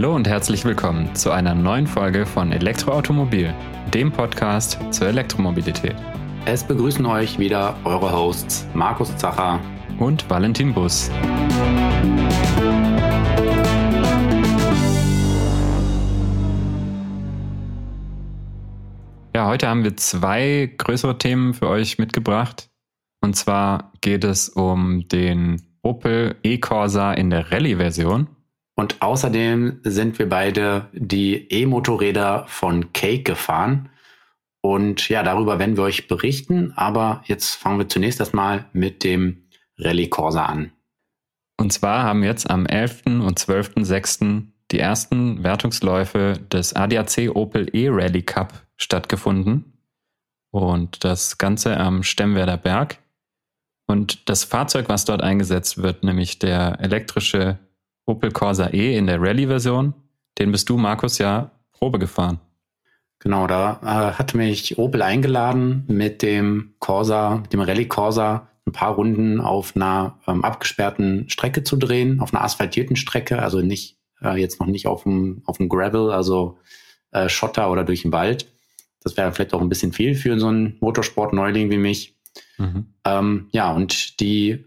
Hallo und herzlich willkommen zu einer neuen Folge von Elektroautomobil, dem Podcast zur Elektromobilität. Es begrüßen euch wieder eure Hosts Markus Zacher und Valentin Bus. Ja, heute haben wir zwei größere Themen für euch mitgebracht. Und zwar geht es um den Opel e-Corsa in der Rallye-Version und außerdem sind wir beide die E-Motorräder von Cake gefahren. Und ja, darüber werden wir euch berichten. Aber jetzt fangen wir zunächst erstmal mit dem Rallye Corsa an. Und zwar haben jetzt am 11. und 12.06. die ersten Wertungsläufe des ADAC Opel E-Rally Cup stattgefunden. Und das Ganze am Stemmwerder Berg. Und das Fahrzeug, was dort eingesetzt wird, nämlich der elektrische Opel Corsa E in der Rallye-Version. Den bist du, Markus, ja Probe gefahren. Genau, da äh, hat mich Opel eingeladen, mit dem Corsa, mit dem Rallye Corsa ein paar Runden auf einer ähm, abgesperrten Strecke zu drehen, auf einer asphaltierten Strecke, also nicht äh, jetzt noch nicht auf dem, auf dem Gravel, also äh, Schotter oder durch den Wald. Das wäre vielleicht auch ein bisschen viel für so einen Motorsport-Neuling wie mich. Mhm. Ähm, ja, und die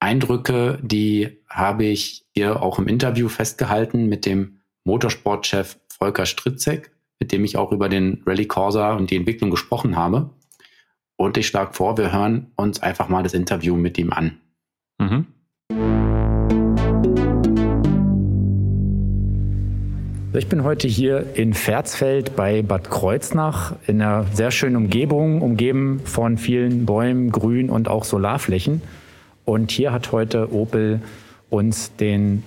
Eindrücke, die habe ich ihr auch im Interview festgehalten mit dem Motorsportchef Volker Stritzek, mit dem ich auch über den Rallye Corsa und die Entwicklung gesprochen habe. Und ich schlage vor, wir hören uns einfach mal das Interview mit ihm an. Mhm. Ich bin heute hier in Verzfeld bei Bad Kreuznach in einer sehr schönen Umgebung, umgeben von vielen Bäumen, Grün und auch Solarflächen. Und hier hat heute Opel uns den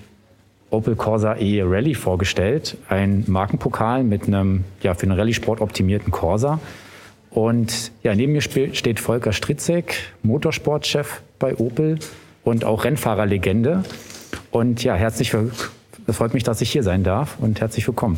Opel Corsa E Rally vorgestellt. Ein Markenpokal mit einem ja, für den Rallye-Sport optimierten Corsa. Und ja, neben mir steht Volker Stritzek, Motorsportchef bei Opel und auch Rennfahrerlegende. Und ja, herzlich es freut mich, dass ich hier sein darf und herzlich willkommen.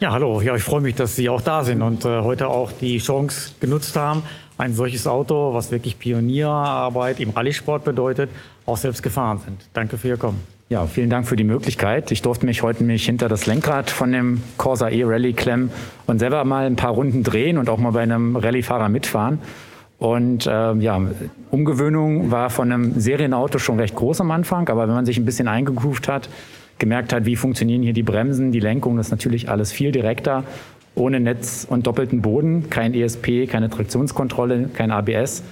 Ja, hallo. Ja, ich freue mich, dass Sie auch da sind und äh, heute auch die Chance genutzt haben, ein solches Auto, was wirklich Pionierarbeit im Rallye-Sport bedeutet, auch selbst gefahren sind. Danke für Ihr Kommen. Ja, vielen Dank für die Möglichkeit. Ich durfte mich heute mich hinter das Lenkrad von dem Corsa E Rally klemmen und selber mal ein paar Runden drehen und auch mal bei einem Rallyefahrer mitfahren. Und äh, ja, Umgewöhnung war von einem Serienauto schon recht groß am Anfang, aber wenn man sich ein bisschen eingegroovt hat, gemerkt hat, wie funktionieren hier die Bremsen, die Lenkung, das ist natürlich alles viel direkter ohne Netz und doppelten Boden, kein ESP, keine Traktionskontrolle, kein ABS.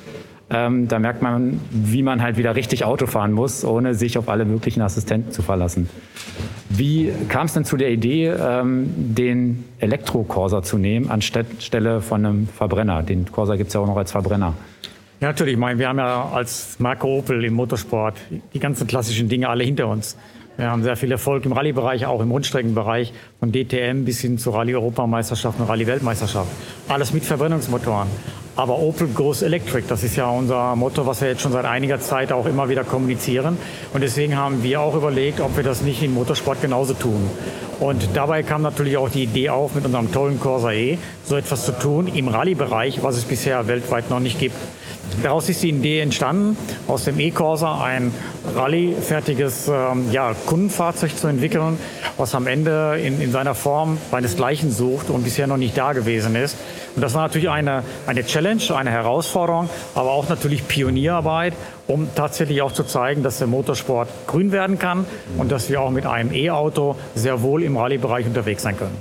Ähm, da merkt man, wie man halt wieder richtig Auto fahren muss, ohne sich auf alle möglichen Assistenten zu verlassen. Wie kam es denn zu der Idee, ähm, den Elektro-Corsa zu nehmen, anstelle von einem Verbrenner? Den Corsa gibt es ja auch noch als Verbrenner. Ja, natürlich. Ich meine, wir haben ja als Marke Opel im Motorsport die ganzen klassischen Dinge alle hinter uns. Wir haben sehr viel Erfolg im Rallye-Bereich, auch im Rundstreckenbereich, von DTM bis hin zur Rallye-Europameisterschaft und Rallye-Weltmeisterschaft. Alles mit Verbrennungsmotoren. Aber Opel Goes Electric, das ist ja unser Motto, was wir jetzt schon seit einiger Zeit auch immer wieder kommunizieren. Und deswegen haben wir auch überlegt, ob wir das nicht im Motorsport genauso tun. Und dabei kam natürlich auch die Idee auf, mit unserem tollen Corsa E so etwas zu tun im Rallye-Bereich, was es bisher weltweit noch nicht gibt. Daraus ist die Idee entstanden, aus dem E-Corsa ein Rallye-fertiges ähm, ja, Kundenfahrzeug zu entwickeln, was am Ende in, in seiner Form seinesgleichen sucht und bisher noch nicht da gewesen ist. Und das war natürlich eine, eine Challenge, eine Herausforderung, aber auch natürlich Pionierarbeit, um tatsächlich auch zu zeigen, dass der Motorsport grün werden kann und dass wir auch mit einem E-Auto sehr wohl im Rallye-Bereich unterwegs sein können.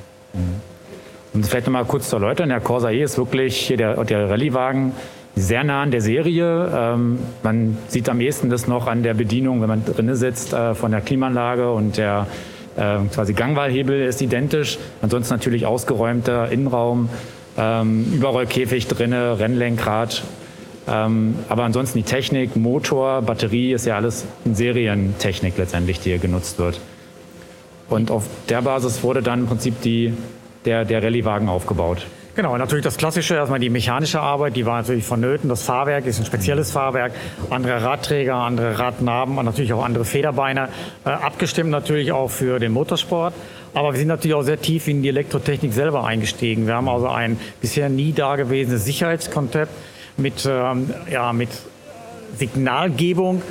Um das vielleicht nochmal kurz zu erläutern, der Corsa E ist wirklich hier der, der Rallye-Wagen sehr nah an der Serie. Ähm, man sieht am ehesten das noch an der Bedienung, wenn man drinnen sitzt, äh, von der Klimaanlage und der äh, quasi Gangwahlhebel ist identisch. Ansonsten natürlich ausgeräumter Innenraum, ähm, Überrollkäfig drinne, Rennlenkrad. Ähm, aber ansonsten die Technik, Motor, Batterie ist ja alles in Serientechnik letztendlich, die hier genutzt wird. Und auf der Basis wurde dann im Prinzip die, der, der Rallye-Wagen aufgebaut. Genau, natürlich das Klassische, erstmal die mechanische Arbeit, die war natürlich vonnöten. Das Fahrwerk ist ein spezielles Fahrwerk, andere Radträger, andere Radnaben und natürlich auch andere Federbeine, äh, abgestimmt natürlich auch für den Motorsport. Aber wir sind natürlich auch sehr tief in die Elektrotechnik selber eingestiegen. Wir haben also ein bisher nie dagewesenes Sicherheitskonzept mit, ähm, ja, mit Signalgebung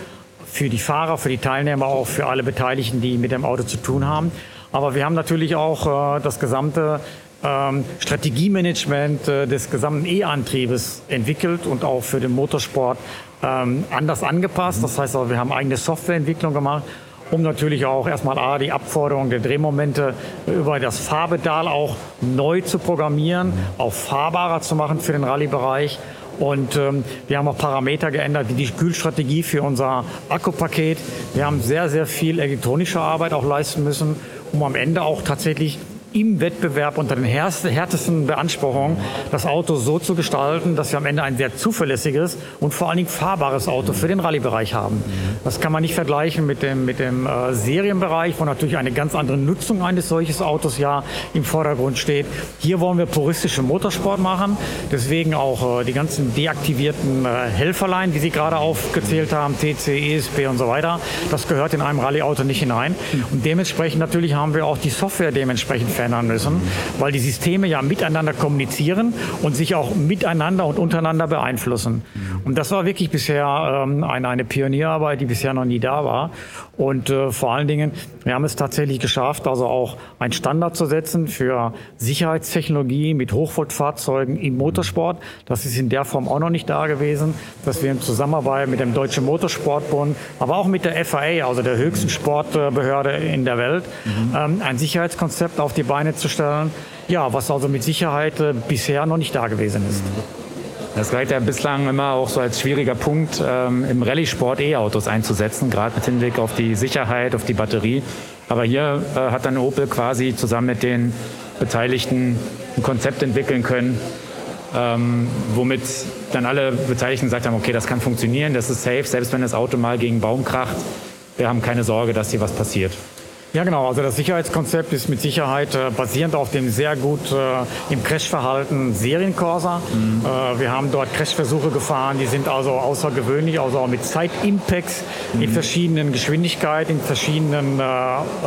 für die Fahrer, für die Teilnehmer, auch für alle Beteiligten, die mit dem Auto zu tun haben. Aber wir haben natürlich auch äh, das gesamte ähm, Strategiemanagement äh, des gesamten E-Antriebes entwickelt und auch für den Motorsport ähm, anders angepasst. Das heißt, also, wir haben eigene Softwareentwicklung gemacht, um natürlich auch erstmal A, die Abforderung der Drehmomente über das Fahrpedal auch neu zu programmieren, auch fahrbarer zu machen für den Rallye-Bereich. Und ähm, wir haben auch Parameter geändert, wie die Kühlstrategie für unser Akkupaket. Wir haben sehr, sehr viel elektronische Arbeit auch leisten müssen, um am Ende auch tatsächlich im Wettbewerb unter den härtesten Beanspruchungen das Auto so zu gestalten, dass wir am Ende ein sehr zuverlässiges und vor allen Dingen fahrbares Auto für den Rallye-Bereich haben. Das kann man nicht vergleichen mit dem, mit dem äh, Serienbereich, wo natürlich eine ganz andere Nutzung eines solches Autos ja im Vordergrund steht. Hier wollen wir puristischen Motorsport machen, deswegen auch äh, die ganzen deaktivierten äh, Helferlein, die Sie gerade aufgezählt haben, TC, ESP und so weiter. Das gehört in einem Rallye-Auto nicht hinein. Und dementsprechend natürlich haben wir auch die Software dementsprechend verändern müssen, weil die Systeme ja miteinander kommunizieren und sich auch miteinander und untereinander beeinflussen. Und das war wirklich bisher ähm, eine, eine Pionierarbeit, die bisher noch nie da war. Und äh, vor allen Dingen, wir haben es tatsächlich geschafft, also auch einen Standard zu setzen für Sicherheitstechnologie mit Hochvoltfahrzeugen im Motorsport. Das ist in der Form auch noch nicht da gewesen, dass wir in Zusammenarbeit mit dem Deutschen Motorsportbund, aber auch mit der FAA, also der höchsten Sportbehörde in der Welt, mhm. ähm, ein Sicherheitskonzept auf die Beine zu stellen. Ja, was also mit Sicherheit äh, bisher noch nicht da gewesen ist. Das galt ja bislang immer auch so als schwieriger Punkt, ähm, im Rallye-Sport E-Autos einzusetzen, gerade mit Hinblick auf die Sicherheit, auf die Batterie. Aber hier äh, hat dann Opel quasi zusammen mit den Beteiligten ein Konzept entwickeln können, ähm, womit dann alle Beteiligten gesagt haben, okay, das kann funktionieren, das ist safe, selbst wenn das Auto mal gegen Baum kracht, wir haben keine Sorge, dass hier was passiert. Ja, genau. Also das Sicherheitskonzept ist mit Sicherheit äh, basierend auf dem sehr gut äh, im Crashverhalten Seriencorsa. Mhm. Äh, wir haben dort Crashversuche gefahren, die sind also außergewöhnlich, also auch mit Zeitimpacts mhm. in verschiedenen Geschwindigkeiten, in verschiedenen äh,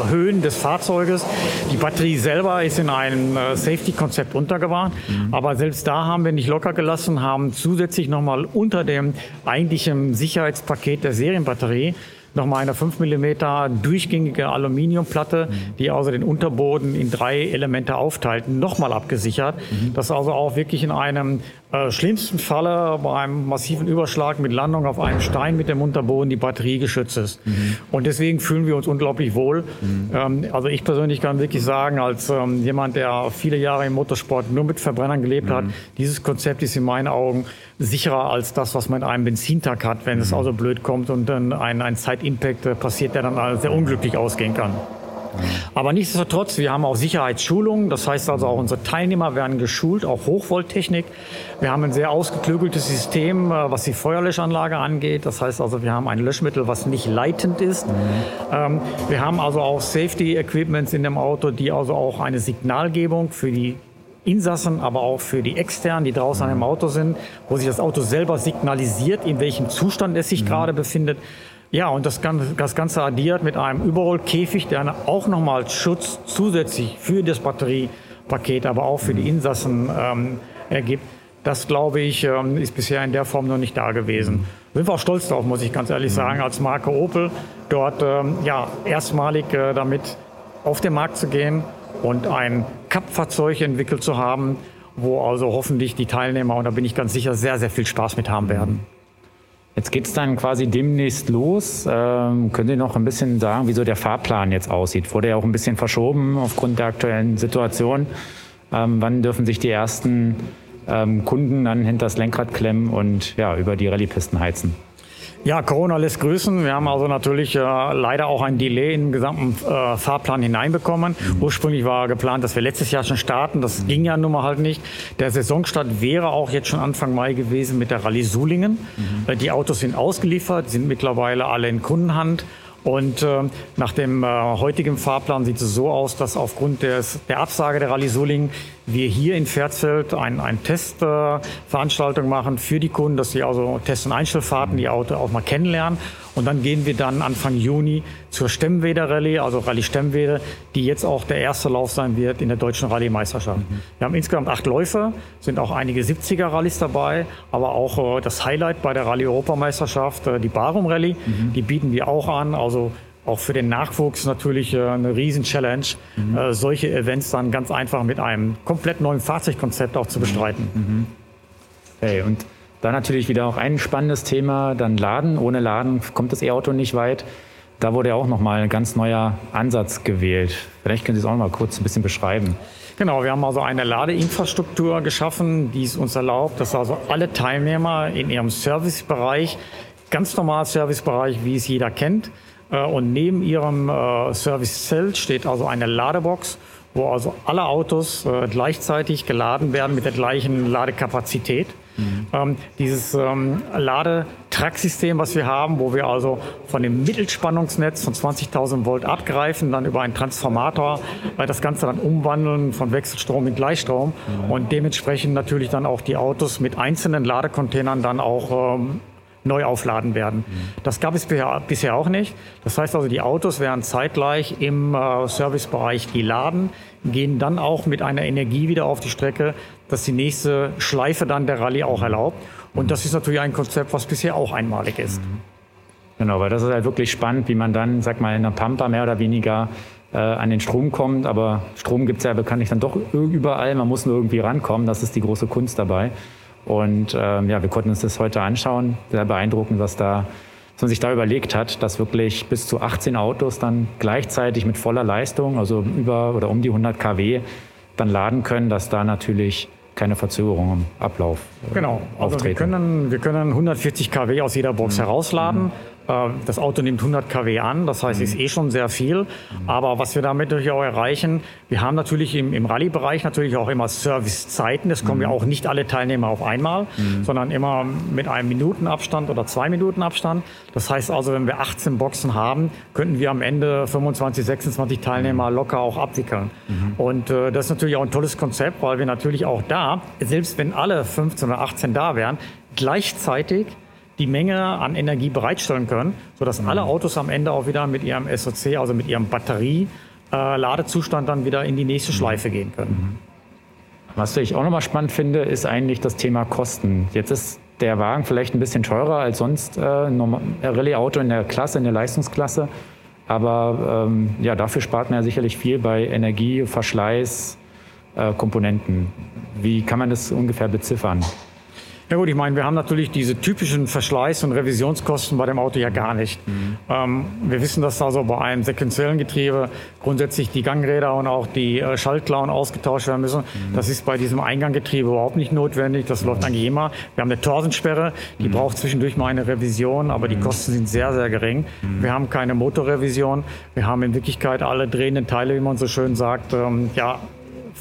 Höhen des Fahrzeuges. Die Batterie selber ist in einem äh, Safety-Konzept untergebracht, mhm. aber selbst da haben wir nicht locker gelassen, haben zusätzlich nochmal unter dem eigentlichen Sicherheitspaket der Serienbatterie nochmal eine 5 mm durchgängige Aluminiumplatte, mhm. die also den Unterboden in drei Elemente aufteilt, nochmal abgesichert. Mhm. Das also auch wirklich in einem äh, schlimmsten Falle bei einem massiven Überschlag mit Landung auf einem Stein mit dem Unterboden die Batterie geschützt ist. Mhm. Und deswegen fühlen wir uns unglaublich wohl. Mhm. Ähm, also ich persönlich kann wirklich sagen, als ähm, jemand, der viele Jahre im Motorsport nur mit Verbrennern gelebt hat, mhm. dieses Konzept ist in meinen Augen sicherer als das, was man in einem Benzintank hat, wenn es mhm. also blöd kommt und dann ein, ein Zeitimpact äh, passiert, der dann sehr unglücklich ausgehen kann. Aber nichtsdestotrotz, wir haben auch Sicherheitsschulungen. Das heißt also auch unsere Teilnehmer werden geschult, auch Hochvolttechnik. Wir haben ein sehr ausgeklügeltes System, äh, was die Feuerlöschanlage angeht. Das heißt also, wir haben ein Löschmittel, was nicht leitend ist. Mhm. Wir haben also auch Safety Equipments in dem Auto, die also auch eine Signalgebung für die Insassen, aber auch für die Externen, die draußen an dem Auto sind, wo sich das Auto selber signalisiert, in welchem Zustand es sich mhm. gerade befindet. Ja, und das Ganze, das Ganze addiert mit einem Überrollkäfig, der auch nochmal Schutz zusätzlich für das Batteriepaket, aber auch für die Insassen ähm, ergibt. Das, glaube ich, ähm, ist bisher in der Form noch nicht da gewesen. Sind wir auch stolz drauf, muss ich ganz ehrlich sagen, als Marke Opel dort ähm, ja, erstmalig äh, damit auf den Markt zu gehen und ein Cup-Fahrzeug entwickelt zu haben, wo also hoffentlich die Teilnehmer, und da bin ich ganz sicher, sehr, sehr viel Spaß mit haben werden. Jetzt geht es dann quasi demnächst los. Ähm, können Sie noch ein bisschen sagen, wie so der Fahrplan jetzt aussieht? Wurde ja auch ein bisschen verschoben aufgrund der aktuellen Situation. Ähm, wann dürfen sich die ersten ähm, Kunden dann hinter das Lenkrad klemmen und ja, über die Rallyepisten heizen? Ja, Corona lässt grüßen. Wir haben also natürlich äh, leider auch ein Delay in den gesamten äh, Fahrplan hineinbekommen. Mhm. Ursprünglich war geplant, dass wir letztes Jahr schon starten. Das mhm. ging ja nun mal halt nicht. Der Saisonstart wäre auch jetzt schon Anfang Mai gewesen mit der Rallye Sulingen. Mhm. Äh, die Autos sind ausgeliefert, sind mittlerweile alle in Kundenhand. Und äh, nach dem äh, heutigen Fahrplan sieht es so aus, dass aufgrund des, der Absage der Rallye Sulingen wir hier in Verzfeld ein, ein Testveranstaltung äh, machen für die Kunden, dass sie also Test- und Einstellfahrten die Auto auch mal kennenlernen. Und dann gehen wir dann Anfang Juni zur Stemmweder Rallye, also Rallye Stemmweder, die jetzt auch der erste Lauf sein wird in der deutschen Rallye-Meisterschaft. Mhm. Wir haben insgesamt acht Läufe, sind auch einige 70er-Rallyes dabei, aber auch äh, das Highlight bei der Rallye-Europameisterschaft, äh, die Barum Rallye, mhm. die bieten wir auch an. Also auch für den Nachwuchs natürlich äh, eine Riesen-Challenge, mhm. äh, solche Events dann ganz einfach mit einem komplett neuen Fahrzeugkonzept auch zu bestreiten. Mhm. Hey, und da natürlich wieder auch ein spannendes Thema, dann Laden. Ohne Laden kommt das E-Auto nicht weit. Da wurde ja auch nochmal ein ganz neuer Ansatz gewählt. Vielleicht können Sie es auch noch mal kurz ein bisschen beschreiben. Genau, wir haben also eine Ladeinfrastruktur geschaffen, die es uns erlaubt, dass also alle Teilnehmer in ihrem Servicebereich, ganz normal Servicebereich, wie es jeder kennt, und neben ihrem äh, Servicezelt steht also eine Ladebox, wo also alle Autos äh, gleichzeitig geladen werden mit der gleichen Ladekapazität. Mhm. Ähm, dieses ähm, Ladetracksystem, was wir haben, wo wir also von dem Mittelspannungsnetz von 20.000 Volt abgreifen, dann über einen Transformator äh, das Ganze dann umwandeln von Wechselstrom in Gleichstrom mhm. und dementsprechend natürlich dann auch die Autos mit einzelnen Ladecontainern dann auch ähm, neu aufladen werden. Mhm. Das gab es bisher auch nicht. Das heißt also, die Autos werden zeitgleich im äh, Servicebereich geladen, gehen dann auch mit einer Energie wieder auf die Strecke, dass die nächste Schleife dann der Rallye auch erlaubt. Und das ist natürlich ein Konzept, was bisher auch einmalig ist. Mhm. Genau, weil das ist halt wirklich spannend, wie man dann, sag mal, in der Pampa mehr oder weniger äh, an den Strom kommt. Aber Strom gibt es ja bekanntlich dann doch überall. Man muss nur irgendwie rankommen. Das ist die große Kunst dabei. Und ähm, ja, wir konnten uns das heute anschauen. Sehr beeindruckend, was da was man sich da überlegt hat, dass wirklich bis zu 18 Autos dann gleichzeitig mit voller Leistung, also über oder um die 100 kW, dann laden können, dass da natürlich keine Verzögerung im Ablauf äh, genau. Also auftreten. Wir können, wir können 140 kW aus jeder Box mhm. herausladen. Mhm. Äh, das Auto nimmt 100 kW an, das heißt, ist mhm. eh schon sehr viel. Aber was wir damit natürlich auch erreichen, wir haben natürlich im, im Rallye-Bereich natürlich auch immer Servicezeiten. Es kommen ja auch nicht alle Teilnehmer auf einmal, sondern immer mit einem Minutenabstand oder zwei Minuten Abstand. Das heißt also, wenn wir 18 Boxen haben, könnten wir am Ende 25, 26 Teilnehmer locker auch abwickeln. Und äh, das ist natürlich auch ein tolles Konzept, weil wir natürlich auch da, selbst wenn alle 15 oder 18 da wären, gleichzeitig die Menge an Energie bereitstellen können, sodass mhm. alle Autos am Ende auch wieder mit ihrem SOC, also mit ihrem Batterie-Ladezustand dann wieder in die nächste mhm. Schleife gehen können. Mhm. Was ich auch nochmal spannend finde, ist eigentlich das Thema Kosten. Jetzt ist der Wagen vielleicht ein bisschen teurer als sonst äh, ein Rallye-Auto in der Klasse, in der Leistungsklasse. Aber ähm, ja, dafür spart man ja sicherlich viel bei Energie, Verschleiß, äh, Komponenten. Wie kann man das ungefähr beziffern? Ja gut, ich meine, wir haben natürlich diese typischen Verschleiß- und Revisionskosten bei dem Auto ja gar nicht. Mhm. Ähm, wir wissen, dass also bei einem sequenziellen Getriebe grundsätzlich die Gangräder und auch die äh, Schaltklauen ausgetauscht werden müssen. Mhm. Das ist bei diesem Einganggetriebe überhaupt nicht notwendig. Das läuft eigentlich immer. Wir haben eine Torsensperre, die mhm. braucht zwischendurch mal eine Revision, aber die mhm. Kosten sind sehr, sehr gering. Mhm. Wir haben keine Motorrevision. Wir haben in Wirklichkeit alle drehenden Teile, wie man so schön sagt, ähm, ja,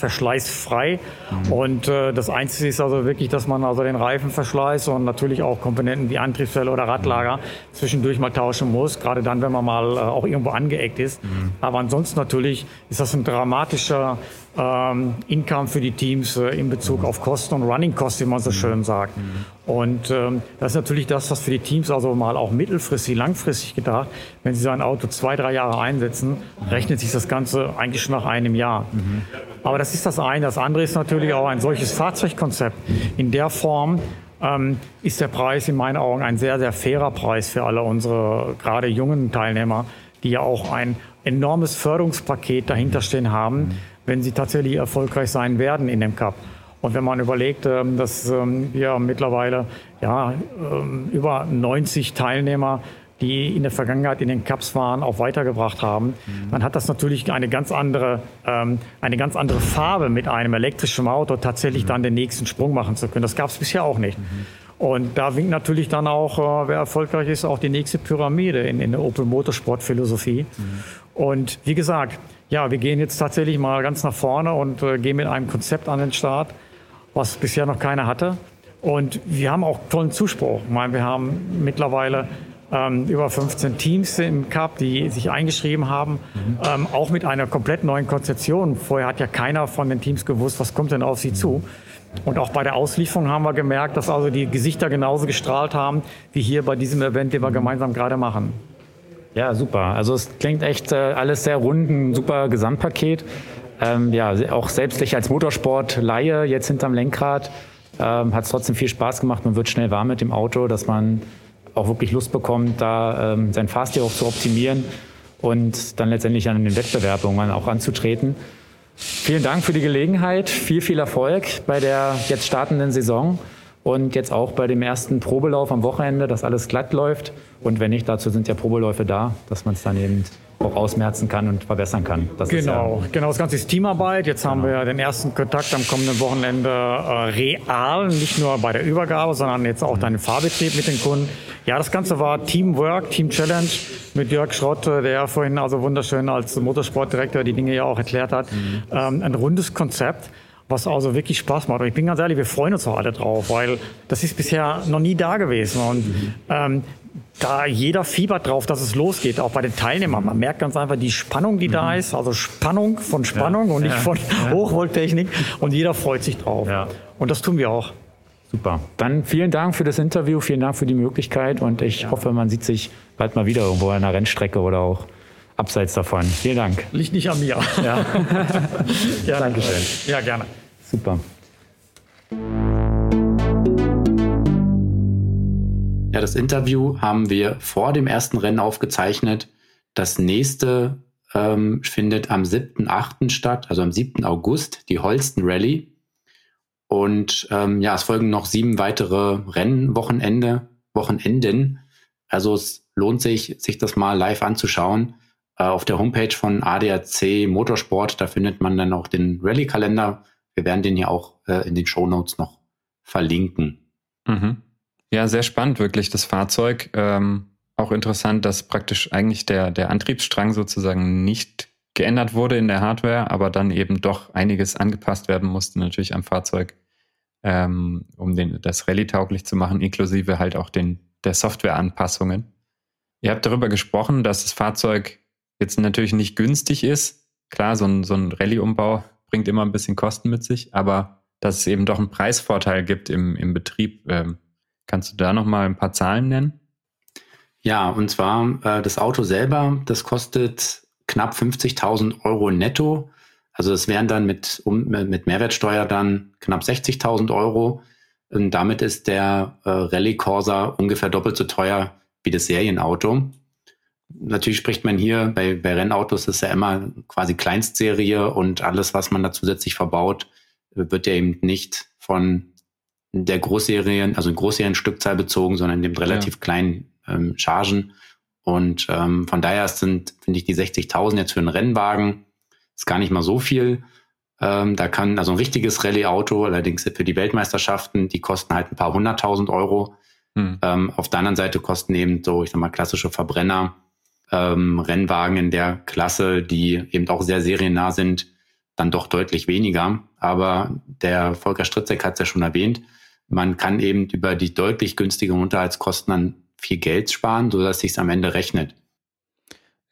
verschleißfrei. Mhm. Und äh, das Einzige ist also wirklich, dass man also den Reifenverschleiß und natürlich auch Komponenten wie Antriebsfälle oder Radlager mhm. zwischendurch mal tauschen muss, gerade dann, wenn man mal äh, auch irgendwo angeeckt ist. Mhm. Aber ansonsten natürlich ist das ein dramatischer ähm, Income für die Teams äh, in Bezug auf Kosten und Running Costs, wie man so schön sagt. Und ähm, das ist natürlich das, was für die Teams also mal auch mittelfristig, langfristig gedacht, wenn sie so ein Auto zwei, drei Jahre einsetzen, rechnet sich das Ganze eigentlich schon nach einem Jahr. Mhm. Aber das ist das eine. Das andere ist natürlich auch ein solches Fahrzeugkonzept in der Form, ähm, ist der Preis in meinen Augen ein sehr, sehr fairer Preis für alle unsere gerade jungen Teilnehmer, die ja auch ein enormes Förderungspaket dahinterstehen haben wenn sie tatsächlich erfolgreich sein werden in dem Cup. Und wenn man überlegt, ähm, dass ähm, wir mittlerweile ja, ähm, über 90 Teilnehmer, die in der Vergangenheit in den Cups waren, auch weitergebracht haben, mhm. dann hat das natürlich eine ganz andere, eine ganz andere Farbe mit einem elektrischen Auto tatsächlich mhm. dann den nächsten Sprung machen zu können. Das gab es bisher auch nicht. Mhm. Und da winkt natürlich dann auch, äh, wer erfolgreich ist, auch die nächste Pyramide in, in der Opel Motorsport Philosophie. Mhm. Und wie gesagt, ja, wir gehen jetzt tatsächlich mal ganz nach vorne und äh, gehen mit einem Konzept an den Start, was bisher noch keiner hatte. Und wir haben auch tollen Zuspruch. Ich meine, wir haben mittlerweile ähm, über 15 Teams im Cup, die sich eingeschrieben haben, mhm. ähm, auch mit einer komplett neuen Konzeption. Vorher hat ja keiner von den Teams gewusst, was kommt denn auf sie zu. Und auch bei der Auslieferung haben wir gemerkt, dass also die Gesichter genauso gestrahlt haben, wie hier bei diesem Event, den wir gemeinsam gerade machen. Ja, super. Also es klingt echt äh, alles sehr rund, ein super Gesamtpaket. Ähm, ja, auch selbst ich als Motorsport-Laie jetzt hinterm Lenkrad ähm, hat es trotzdem viel Spaß gemacht. Man wird schnell warm mit dem Auto, dass man auch wirklich Lust bekommt, da ähm, sein Fahrstil auch zu optimieren. und dann letztendlich an den Wettbewerb irgendwann auch anzutreten. Vielen Dank für die Gelegenheit. Viel, viel Erfolg bei der jetzt startenden Saison und jetzt auch bei dem ersten Probelauf am Wochenende, dass alles glatt läuft. Und wenn nicht, dazu sind ja Probeläufe da, dass man es dann eben auch ausmerzen kann und verbessern kann. Das genau, ja genau. Das Ganze ist Teamarbeit. Jetzt haben genau. wir den ersten Kontakt am kommenden Wochenende äh, real, nicht nur bei der Übergabe, sondern jetzt auch dann im Fahrbetrieb mit den Kunden. Ja, das Ganze war Teamwork, Team Challenge mit Jörg Schrott, der vorhin also wunderschön als Motorsportdirektor die Dinge ja auch erklärt hat. Mhm. Ähm, ein rundes Konzept was also wirklich Spaß macht. Und ich bin ganz ehrlich, wir freuen uns auch alle drauf, weil das ist bisher noch nie da gewesen. Und mhm. ähm, da jeder fiebert drauf, dass es losgeht, auch bei den Teilnehmern. Man merkt ganz einfach die Spannung, die mhm. da ist, also Spannung von Spannung ja. und nicht ja. von ja. Hochvolttechnik. Und jeder freut sich drauf. Und das tun wir auch. Super. Dann vielen Dank für das Interview, vielen Dank für die Möglichkeit und ich hoffe, man sieht sich bald mal wieder irgendwo an einer Rennstrecke oder auch abseits davon. Vielen Dank. Liegt nicht an mir. Ja. Dankeschön. Ja, gerne. Super. Ja, das Interview haben wir vor dem ersten Rennen aufgezeichnet. Das nächste ähm, findet am 7.8. statt, also am 7. August, die Holsten Rally. Und ähm, ja, es folgen noch sieben weitere Rennwochenende, Wochenenden. Also es lohnt sich, sich das mal live anzuschauen. Äh, auf der Homepage von ADAC Motorsport, da findet man dann auch den Rallye-Kalender. Wir werden den hier auch äh, in den Show Notes noch verlinken. Mhm. Ja, sehr spannend, wirklich das Fahrzeug. Ähm, auch interessant, dass praktisch eigentlich der, der Antriebsstrang sozusagen nicht geändert wurde in der Hardware, aber dann eben doch einiges angepasst werden musste, natürlich am Fahrzeug, ähm, um den, das Rallye-tauglich zu machen, inklusive halt auch den, der Softwareanpassungen. Ihr habt darüber gesprochen, dass das Fahrzeug jetzt natürlich nicht günstig ist. Klar, so ein, so ein Rallye-Umbau bringt immer ein bisschen Kosten mit sich, aber dass es eben doch einen Preisvorteil gibt im, im Betrieb. Ähm, kannst du da nochmal ein paar Zahlen nennen? Ja, und zwar äh, das Auto selber, das kostet knapp 50.000 Euro netto. Also es wären dann mit, um, mit Mehrwertsteuer dann knapp 60.000 Euro. Und damit ist der äh, Rallye Corsa ungefähr doppelt so teuer wie das Serienauto. Natürlich spricht man hier bei, bei Rennautos ist ja immer quasi Kleinstserie und alles, was man da zusätzlich verbaut, wird ja eben nicht von der Großserien, also in Großserienstückzahl bezogen, sondern in dem relativ ja. kleinen ähm, Chargen. Und ähm, von daher sind, finde ich, die 60.000 jetzt für einen Rennwagen ist gar nicht mal so viel. Ähm, da kann also ein richtiges Rallye-Auto, allerdings für die Weltmeisterschaften, die kosten halt ein paar hunderttausend Euro. Hm. Ähm, auf der anderen Seite kosten eben so, ich sag mal, klassische Verbrenner, ähm, Rennwagen in der Klasse, die eben auch sehr seriennah sind, dann doch deutlich weniger. Aber der Volker Stritzek hat es ja schon erwähnt, man kann eben über die deutlich günstigeren Unterhaltskosten dann viel Geld sparen, sodass sich am Ende rechnet.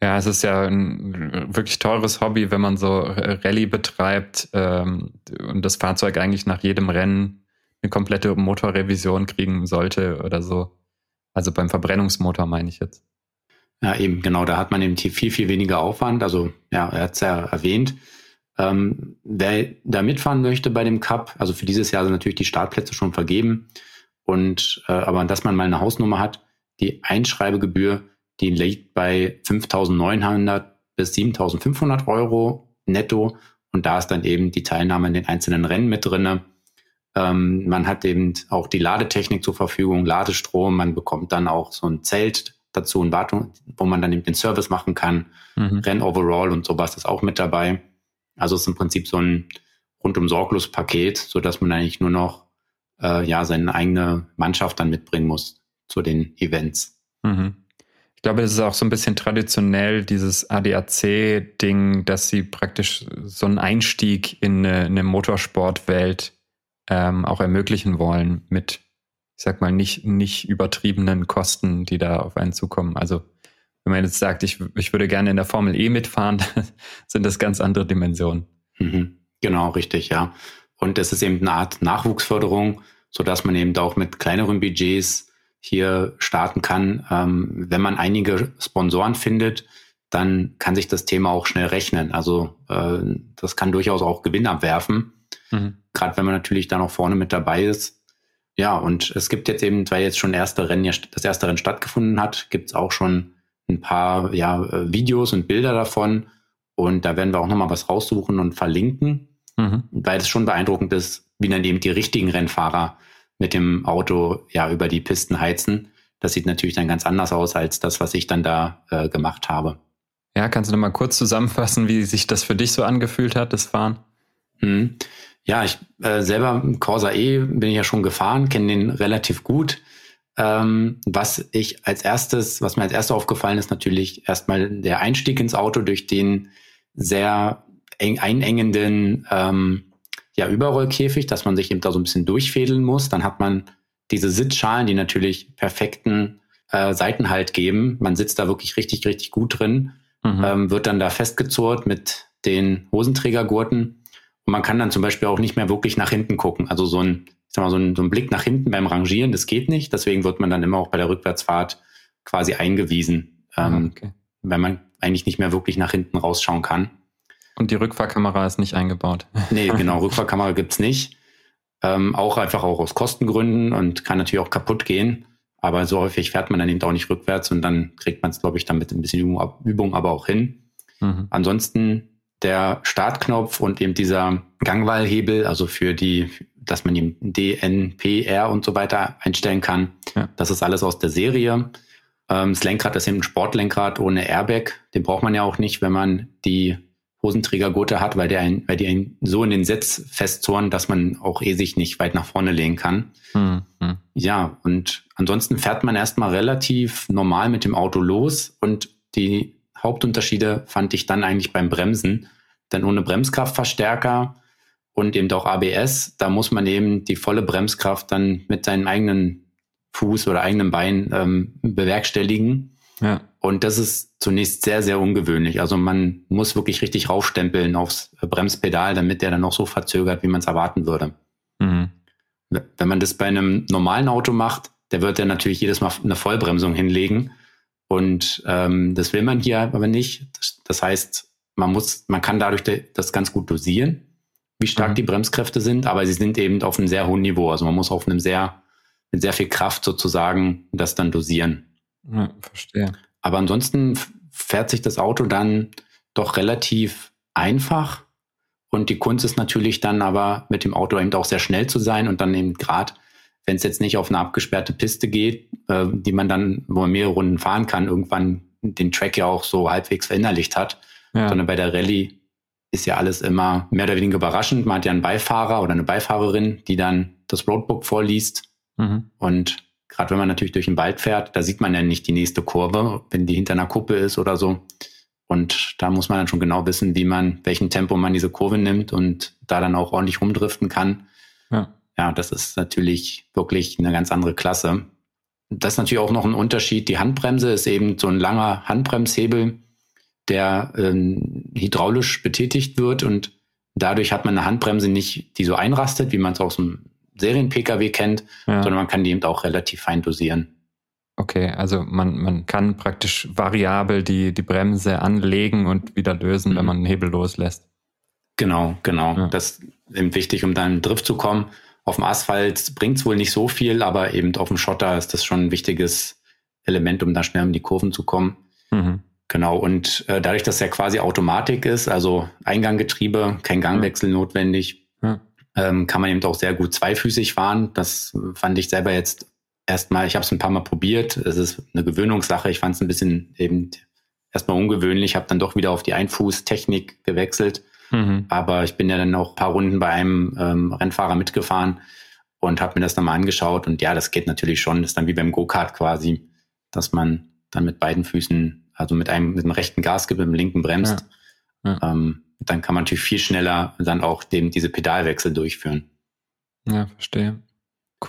Ja, es ist ja ein wirklich teures Hobby, wenn man so Rallye betreibt ähm, und das Fahrzeug eigentlich nach jedem Rennen eine komplette Motorrevision kriegen sollte oder so. Also beim Verbrennungsmotor meine ich jetzt. Ja, eben, genau, da hat man eben viel, viel weniger Aufwand. Also, ja, er hat es ja erwähnt. Ähm, wer da mitfahren möchte bei dem Cup, also für dieses Jahr sind natürlich die Startplätze schon vergeben. Und äh, aber dass man mal eine Hausnummer hat, die Einschreibegebühr, die liegt bei 5.900 bis 7.500 Euro netto. Und da ist dann eben die Teilnahme in den einzelnen Rennen mit drinne. Ähm, man hat eben auch die Ladetechnik zur Verfügung, Ladestrom. Man bekommt dann auch so ein Zelt dazu, ein Wartung, wo man dann eben den Service machen kann. Mhm. Rennoverall und sowas ist auch mit dabei. Also es ist im Prinzip so ein rundum sorglos Paket, so dass man eigentlich nur noch äh, ja seine eigene Mannschaft dann mitbringen muss zu den Events. Mhm. Ich glaube, das ist auch so ein bisschen traditionell, dieses ADAC-Ding, dass sie praktisch so einen Einstieg in eine, eine Motorsportwelt ähm, auch ermöglichen wollen mit, ich sag mal, nicht, nicht übertriebenen Kosten, die da auf einen zukommen. Also wenn man jetzt sagt, ich, ich würde gerne in der Formel E mitfahren, sind das ganz andere Dimensionen. Mhm. Genau, richtig, ja. Und es ist eben eine Art Nachwuchsförderung, so dass man eben auch mit kleineren Budgets hier starten kann. Ähm, wenn man einige Sponsoren findet, dann kann sich das Thema auch schnell rechnen. Also äh, das kann durchaus auch Gewinn abwerfen, mhm. gerade wenn man natürlich da noch vorne mit dabei ist. Ja, und es gibt jetzt eben, weil jetzt schon erste Rennen, das erste Rennen stattgefunden hat, gibt es auch schon ein paar ja, äh, Videos und Bilder davon. Und da werden wir auch nochmal was raussuchen und verlinken, mhm. weil es schon beeindruckend ist, wie dann eben die richtigen Rennfahrer mit dem Auto ja über die Pisten heizen. Das sieht natürlich dann ganz anders aus als das, was ich dann da äh, gemacht habe. Ja, kannst du noch mal kurz zusammenfassen, wie sich das für dich so angefühlt hat, das Fahren? Hm. Ja, ich äh, selber Corsa E bin ich ja schon gefahren, kenne den relativ gut. Ähm, was ich als erstes, was mir als erstes aufgefallen ist, natürlich erstmal der Einstieg ins Auto durch den sehr eng einengenden ähm, ja, Überrollkäfig, dass man sich eben da so ein bisschen durchfädeln muss. Dann hat man diese Sitzschalen, die natürlich perfekten äh, Seitenhalt geben. Man sitzt da wirklich richtig, richtig gut drin, mhm. ähm, wird dann da festgezurrt mit den Hosenträgergurten. Und man kann dann zum Beispiel auch nicht mehr wirklich nach hinten gucken. Also so ein, ich sag mal, so ein, so ein Blick nach hinten beim Rangieren, das geht nicht. Deswegen wird man dann immer auch bei der Rückwärtsfahrt quasi eingewiesen, ähm, okay. weil man eigentlich nicht mehr wirklich nach hinten rausschauen kann. Und die Rückfahrkamera ist nicht eingebaut. Nee, genau, Rückfahrkamera gibt's nicht. Ähm, auch einfach auch aus Kostengründen und kann natürlich auch kaputt gehen. Aber so häufig fährt man dann eben auch nicht rückwärts und dann kriegt man es, glaube ich, dann mit ein bisschen Übung, Übung aber auch hin. Mhm. Ansonsten der Startknopf und eben dieser Gangwahlhebel, also für die, dass man eben DNPR und so weiter einstellen kann. Ja. Das ist alles aus der Serie. Ähm, das Lenkrad ist eben ein Sportlenkrad ohne Airbag. Den braucht man ja auch nicht, wenn man die Hosenträgergurte hat, weil, der ein, weil die einen so in den Sitz festzorn, dass man auch eh sich nicht weit nach vorne lehnen kann. Mhm. Ja, und ansonsten fährt man erstmal relativ normal mit dem Auto los und die Hauptunterschiede fand ich dann eigentlich beim Bremsen. Denn ohne Bremskraftverstärker und eben auch ABS, da muss man eben die volle Bremskraft dann mit seinem eigenen Fuß oder eigenen Bein ähm, bewerkstelligen. Ja. Und das ist zunächst sehr, sehr ungewöhnlich. Also man muss wirklich richtig raufstempeln aufs Bremspedal, damit der dann auch so verzögert, wie man es erwarten würde. Mhm. Wenn man das bei einem normalen Auto macht, der wird dann natürlich jedes Mal eine Vollbremsung hinlegen. Und ähm, das will man hier aber nicht. Das, heißt, man muss, man kann dadurch das ganz gut dosieren, wie stark mhm. die Bremskräfte sind, aber sie sind eben auf einem sehr hohen Niveau. Also man muss auf einem sehr, mit sehr viel Kraft sozusagen das dann dosieren. Ja, verstehe. Aber ansonsten fährt sich das Auto dann doch relativ einfach. Und die Kunst ist natürlich dann aber mit dem Auto eben auch sehr schnell zu sein und dann eben gerade, wenn es jetzt nicht auf eine abgesperrte Piste geht, äh, die man dann, wo man mehrere Runden fahren kann, irgendwann den Track ja auch so halbwegs verinnerlicht hat, ja. sondern bei der Rallye ist ja alles immer mehr oder weniger überraschend. Man hat ja einen Beifahrer oder eine Beifahrerin, die dann das Roadbook vorliest mhm. und Gerade wenn man natürlich durch den Wald fährt, da sieht man ja nicht die nächste Kurve, wenn die hinter einer Kuppe ist oder so. Und da muss man dann schon genau wissen, wie man, welchen Tempo man diese Kurve nimmt und da dann auch ordentlich rumdriften kann. Ja, ja das ist natürlich wirklich eine ganz andere Klasse. Das ist natürlich auch noch ein Unterschied. Die Handbremse ist eben so ein langer Handbremshebel, der ähm, hydraulisch betätigt wird und dadurch hat man eine Handbremse nicht, die so einrastet, wie man es aus dem Serien-Pkw kennt, ja. sondern man kann die eben auch relativ fein dosieren. Okay, also man, man kann praktisch variabel die, die Bremse anlegen und wieder lösen, mhm. wenn man einen Hebel loslässt. Genau, genau. Ja. Das ist eben wichtig, um dann in den Drift zu kommen. Auf dem Asphalt bringt es wohl nicht so viel, aber eben auf dem Schotter ist das schon ein wichtiges Element, um da schnell in die Kurven zu kommen. Mhm. Genau, und äh, dadurch, dass er quasi Automatik ist, also Einganggetriebe, kein Gangwechsel notwendig, ja ähm, kann man eben auch sehr gut zweifüßig fahren. Das fand ich selber jetzt erstmal, ich habe es ein paar Mal probiert. Es ist eine Gewöhnungssache. Ich fand es ein bisschen eben erstmal ungewöhnlich, habe dann doch wieder auf die Einfußtechnik gewechselt. Mhm. Aber ich bin ja dann auch ein paar Runden bei einem ähm, Rennfahrer mitgefahren und habe mir das nochmal angeschaut. Und ja, das geht natürlich schon. Das ist dann wie beim Go-Kart quasi, dass man dann mit beiden Füßen, also mit einem, mit dem rechten Gas gibt, mit dem linken bremst. Ja. Ja. Ähm, dann kann man natürlich viel schneller dann auch dem, diese Pedalwechsel durchführen. Ja, verstehe.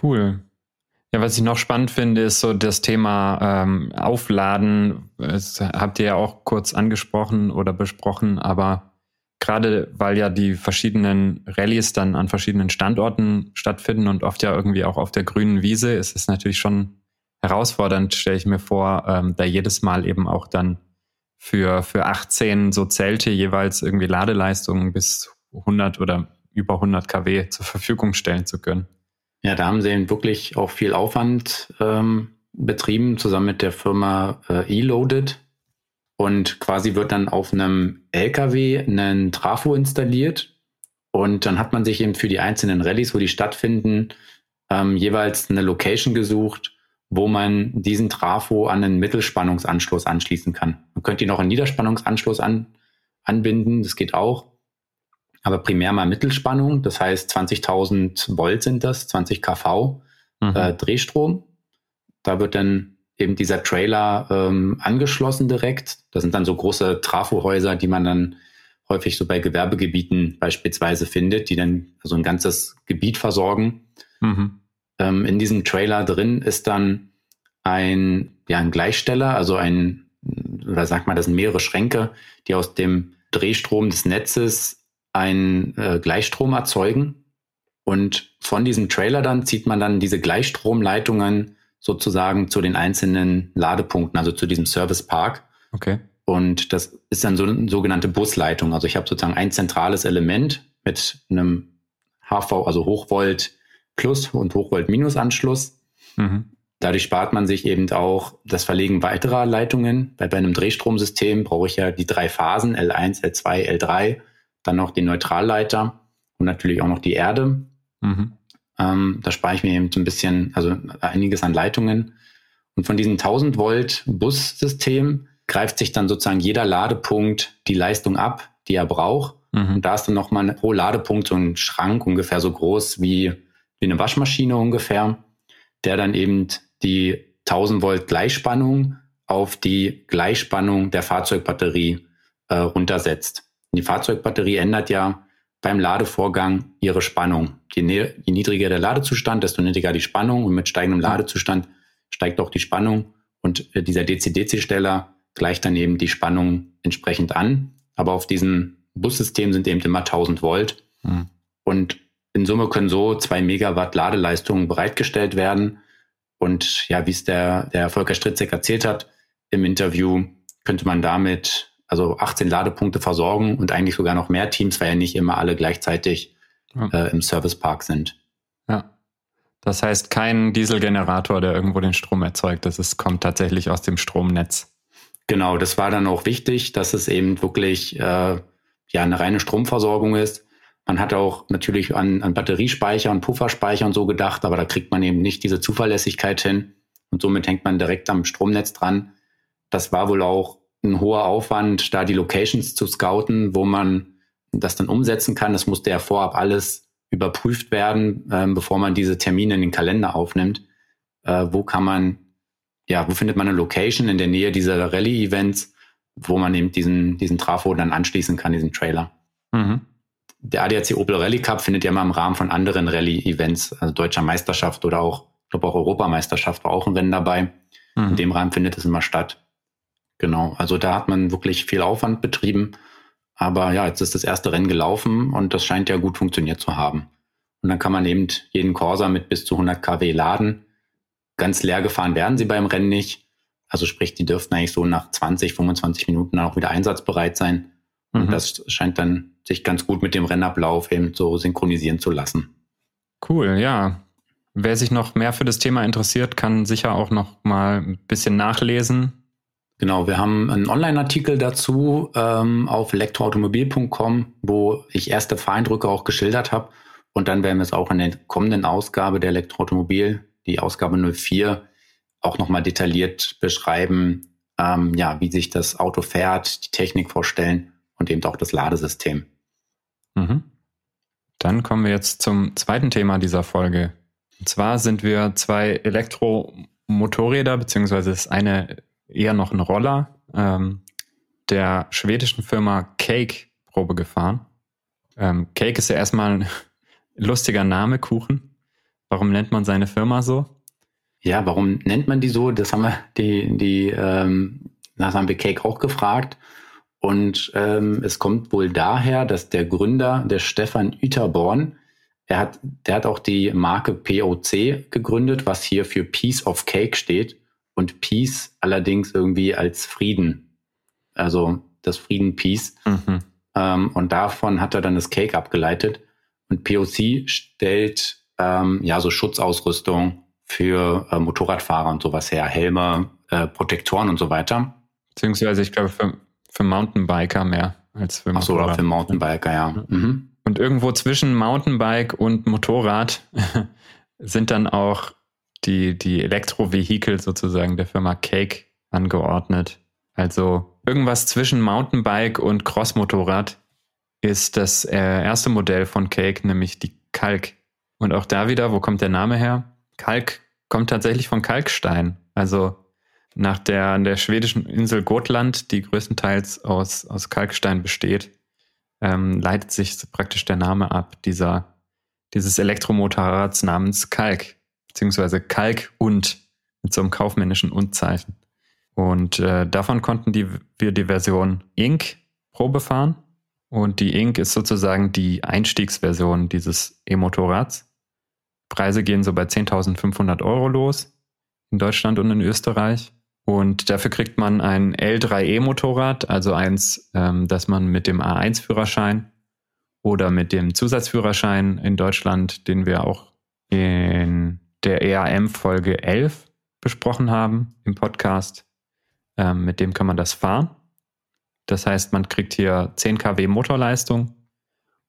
Cool. Ja, was ich noch spannend finde, ist so das Thema ähm, Aufladen. Das habt ihr ja auch kurz angesprochen oder besprochen, aber gerade weil ja die verschiedenen Rallyes dann an verschiedenen Standorten stattfinden und oft ja irgendwie auch auf der grünen Wiese, ist es natürlich schon herausfordernd, stelle ich mir vor, ähm, da jedes Mal eben auch dann für, für 18 so Zelte jeweils irgendwie Ladeleistungen bis 100 oder über 100 kW zur Verfügung stellen zu können. Ja, da haben sie eben wirklich auch viel Aufwand ähm, betrieben, zusammen mit der Firma äh, eLoaded. Und quasi wird dann auf einem LKW ein Trafo installiert. Und dann hat man sich eben für die einzelnen Rallyes, wo die stattfinden, ähm, jeweils eine Location gesucht, wo man diesen Trafo an einen Mittelspannungsanschluss anschließen kann. Man könnte ihn auch einen Niederspannungsanschluss an, anbinden, das geht auch. Aber primär mal Mittelspannung, das heißt 20.000 Volt sind das, 20 kV mhm. äh, Drehstrom. Da wird dann eben dieser Trailer ähm, angeschlossen direkt. Das sind dann so große Trafohäuser, die man dann häufig so bei Gewerbegebieten beispielsweise findet, die dann so ein ganzes Gebiet versorgen. Mhm. Ähm, in diesem Trailer drin ist dann ein, ja, ein Gleichsteller, also ein, oder sagt man, das sind mehrere Schränke, die aus dem Drehstrom des Netzes einen äh, Gleichstrom erzeugen. Und von diesem Trailer dann zieht man dann diese Gleichstromleitungen sozusagen zu den einzelnen Ladepunkten, also zu diesem Service Park. Okay. Und das ist dann so eine sogenannte Busleitung. Also ich habe sozusagen ein zentrales Element mit einem HV, also Hochvolt Plus und Hochvolt Minus Anschluss. Mhm. Dadurch spart man sich eben auch das Verlegen weiterer Leitungen, weil bei einem Drehstromsystem brauche ich ja die drei Phasen L1, L2, L3, dann noch den Neutralleiter und natürlich auch noch die Erde. Mhm. Ähm, da spare ich mir eben so ein bisschen, also einiges an Leitungen. Und von diesem 1000 Volt Bussystem greift sich dann sozusagen jeder Ladepunkt die Leistung ab, die er braucht. Mhm. Und da ist dann nochmal pro Ladepunkt so ein Schrank ungefähr so groß wie, wie eine Waschmaschine ungefähr, der dann eben die 1000 Volt Gleichspannung auf die Gleichspannung der Fahrzeugbatterie äh, runtersetzt. Die Fahrzeugbatterie ändert ja beim Ladevorgang ihre Spannung. Je, je niedriger der Ladezustand, desto niedriger die Spannung und mit steigendem Ladezustand steigt auch die Spannung und äh, dieser DC-DC-Steller gleicht dann eben die Spannung entsprechend an. Aber auf diesem Bussystem sind eben immer 1000 Volt mhm. und in Summe können so zwei Megawatt Ladeleistungen bereitgestellt werden. Und ja, wie es der, der Volker Stritzek erzählt hat im Interview, könnte man damit also 18 Ladepunkte versorgen und eigentlich sogar noch mehr Teams, weil ja nicht immer alle gleichzeitig ja. äh, im Servicepark sind. Ja. Das heißt, kein Dieselgenerator, der irgendwo den Strom erzeugt. Das ist, kommt tatsächlich aus dem Stromnetz. Genau, das war dann auch wichtig, dass es eben wirklich äh, ja eine reine Stromversorgung ist. Man hat auch natürlich an, an Batteriespeicher und Pufferspeicher und so gedacht, aber da kriegt man eben nicht diese Zuverlässigkeit hin und somit hängt man direkt am Stromnetz dran. Das war wohl auch ein hoher Aufwand, da die Locations zu scouten, wo man das dann umsetzen kann. Das musste ja vorab alles überprüft werden, ähm, bevor man diese Termine in den Kalender aufnimmt. Äh, wo kann man, ja, wo findet man eine Location in der Nähe dieser Rallye-Events, wo man eben diesen, diesen Trafo dann anschließen kann, diesen Trailer. Mhm. Der ADAC Opel Rallye Cup findet ja immer im Rahmen von anderen Rallye-Events, also deutscher Meisterschaft oder auch, ich glaube auch Europameisterschaft war auch ein Rennen dabei. Mhm. In dem Rahmen findet es immer statt. Genau, also da hat man wirklich viel Aufwand betrieben. Aber ja, jetzt ist das erste Rennen gelaufen und das scheint ja gut funktioniert zu haben. Und dann kann man eben jeden Corsa mit bis zu 100 kW laden. Ganz leer gefahren werden sie beim Rennen nicht. Also sprich, die dürften eigentlich so nach 20, 25 Minuten dann auch wieder einsatzbereit sein. Und mhm. das scheint dann sich ganz gut mit dem Rennablauf eben so synchronisieren zu lassen. Cool, ja. Wer sich noch mehr für das Thema interessiert, kann sicher auch noch mal ein bisschen nachlesen. Genau, wir haben einen Online-Artikel dazu ähm, auf elektroautomobil.com, wo ich erste Fahreindrücke auch geschildert habe. Und dann werden wir es auch in der kommenden Ausgabe der Elektroautomobil, die Ausgabe 04, auch nochmal detailliert beschreiben, ähm, ja, wie sich das Auto fährt, die Technik vorstellen und eben auch das Ladesystem. Mhm. Dann kommen wir jetzt zum zweiten Thema dieser Folge. Und zwar sind wir zwei Elektromotorräder, beziehungsweise ist eine eher noch ein Roller ähm, der schwedischen Firma Cake Probe gefahren. Ähm, Cake ist ja erstmal ein lustiger Name, Kuchen. Warum nennt man seine Firma so? Ja, warum nennt man die so? Das haben wir die, die ähm, das haben wir Cake auch gefragt. Und ähm, es kommt wohl daher, dass der Gründer, der Stefan Uterborn, er hat, der hat auch die Marke POC gegründet, was hier für Piece of Cake steht und Peace allerdings irgendwie als Frieden. Also das Frieden Peace. Mhm. Ähm, und davon hat er dann das Cake abgeleitet. Und POC stellt ähm, ja so Schutzausrüstung für äh, Motorradfahrer und sowas her, Helme, äh, Protektoren und so weiter. Beziehungsweise, ich glaube, für, für Mountainbiker mehr als für Motorrad. Ach so, für Mountainbiker, ja. Mhm. Und irgendwo zwischen Mountainbike und Motorrad sind dann auch die, die Elektrovehikel sozusagen der Firma Cake angeordnet. Also irgendwas zwischen Mountainbike und Crossmotorrad ist das äh, erste Modell von Cake, nämlich die Kalk. Und auch da wieder, wo kommt der Name her? Kalk kommt tatsächlich von Kalkstein. Also nach der, der schwedischen Insel Gotland, die größtenteils aus, aus Kalkstein besteht, ähm, leitet sich praktisch der Name ab, dieser, dieses Elektromotorrads namens Kalk, beziehungsweise Kalk und mit so einem kaufmännischen Und-Zeichen. Und äh, davon konnten die, wir die Version Ink Probe fahren. Und die Ink ist sozusagen die Einstiegsversion dieses E-Motorrads. Preise gehen so bei 10.500 Euro los in Deutschland und in Österreich. Und dafür kriegt man ein L3E-Motorrad, also eins, ähm, das man mit dem A1-Führerschein oder mit dem Zusatzführerschein in Deutschland, den wir auch in der EAM-Folge 11 besprochen haben im Podcast, ähm, mit dem kann man das fahren. Das heißt, man kriegt hier 10 kW Motorleistung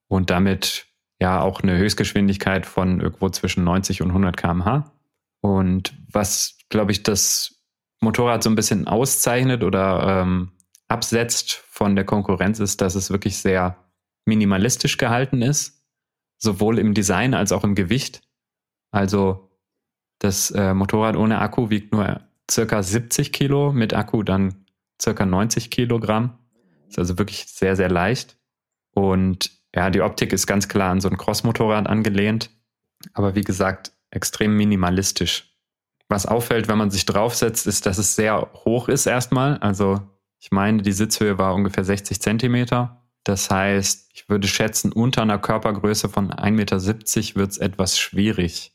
und damit ja auch eine Höchstgeschwindigkeit von irgendwo zwischen 90 und 100 km/h. Und was, glaube ich, das Motorrad so ein bisschen auszeichnet oder ähm, absetzt von der Konkurrenz, ist, dass es wirklich sehr minimalistisch gehalten ist, sowohl im Design als auch im Gewicht. Also das äh, Motorrad ohne Akku wiegt nur circa 70 Kilo, mit Akku dann circa 90 Kilogramm. Ist also wirklich sehr, sehr leicht. Und ja, die Optik ist ganz klar an so ein Cross-Motorrad angelehnt, aber wie gesagt, extrem minimalistisch. Was auffällt, wenn man sich draufsetzt, ist, dass es sehr hoch ist erstmal. Also ich meine, die Sitzhöhe war ungefähr 60 Zentimeter. Das heißt, ich würde schätzen, unter einer Körpergröße von 1,70 Meter wird es etwas schwierig.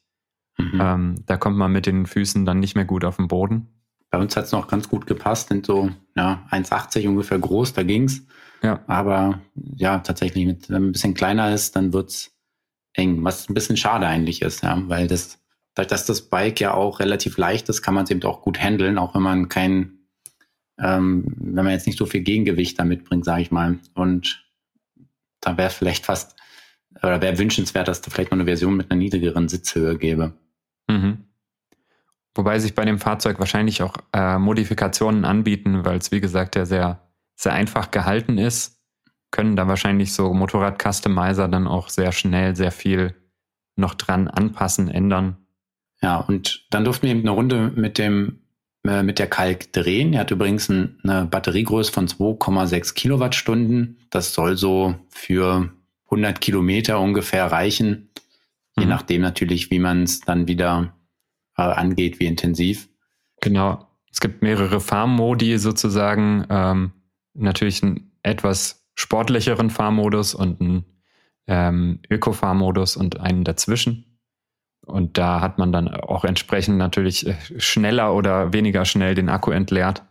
Mhm. Ähm, da kommt man mit den Füßen dann nicht mehr gut auf den Boden. Bei uns hat es noch ganz gut gepasst, sind so ja, 1,80 ungefähr groß, da ging's. Ja. Aber ja, tatsächlich, mit, wenn man ein bisschen kleiner ist, dann wird es eng, was ein bisschen schade eigentlich ist, ja, weil das dadurch, dass das Bike ja auch relativ leicht ist, kann man es eben auch gut handeln, auch wenn man kein, ähm, wenn man jetzt nicht so viel Gegengewicht da mitbringt, sage ich mal. Und da wäre vielleicht fast, oder wäre wünschenswert, dass da vielleicht noch eine Version mit einer niedrigeren Sitzhöhe gäbe. Mhm. Wobei sich bei dem Fahrzeug wahrscheinlich auch äh, Modifikationen anbieten, weil es, wie gesagt, ja sehr, sehr einfach gehalten ist, können da wahrscheinlich so Motorrad-Customizer dann auch sehr schnell sehr viel noch dran anpassen, ändern. Ja, und dann durften wir eben eine Runde mit dem äh, mit der Kalk drehen. Er hat übrigens ein, eine Batteriegröße von 2,6 Kilowattstunden. Das soll so für 100 Kilometer ungefähr reichen, mhm. je nachdem natürlich, wie man es dann wieder äh, angeht, wie intensiv. Genau. Es gibt mehrere Farmmodi sozusagen. Ähm, natürlich einen etwas sportlicheren Fahrmodus und einen ähm, Öko-Fahrmodus und einen dazwischen. Und da hat man dann auch entsprechend natürlich äh, schneller oder weniger schnell den Akku entleert.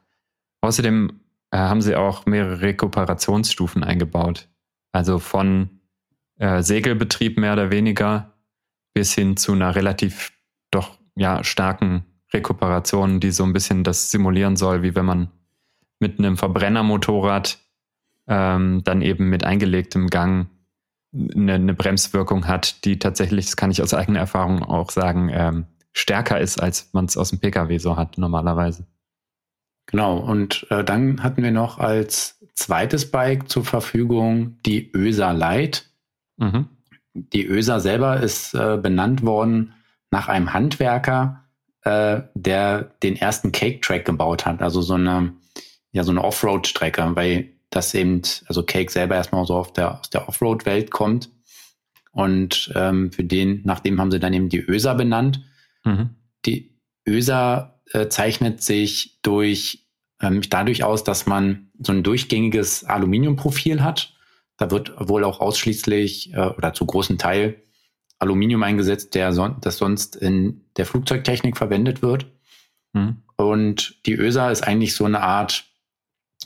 Außerdem äh, haben sie auch mehrere Rekuperationsstufen eingebaut. Also von äh, Segelbetrieb mehr oder weniger bis hin zu einer relativ doch ja starken Rekuperation, die so ein bisschen das simulieren soll, wie wenn man mit einem Verbrennermotorrad ähm, dann eben mit eingelegtem Gang eine, eine, Bremswirkung hat, die tatsächlich, das kann ich aus eigener Erfahrung auch sagen, ähm, stärker ist, als man es aus dem Pkw so hat normalerweise. Genau, und äh, dann hatten wir noch als zweites Bike zur Verfügung die ÖSA Light. Mhm. Die ÖSA selber ist äh, benannt worden nach einem Handwerker, äh, der den ersten Cake Track gebaut hat, also so eine, ja, so eine Offroad-Strecke, weil dass eben, also Cake selber erstmal so auf der, aus der Offroad-Welt kommt. Und ähm, für den, nach dem haben sie dann eben die ÖSA benannt. Mhm. Die ÖSA äh, zeichnet sich durch ähm, dadurch aus, dass man so ein durchgängiges Aluminiumprofil hat. Da wird wohl auch ausschließlich äh, oder zu großen Teil Aluminium eingesetzt, der son das sonst in der Flugzeugtechnik verwendet wird. Mhm. Und die ÖSA ist eigentlich so eine Art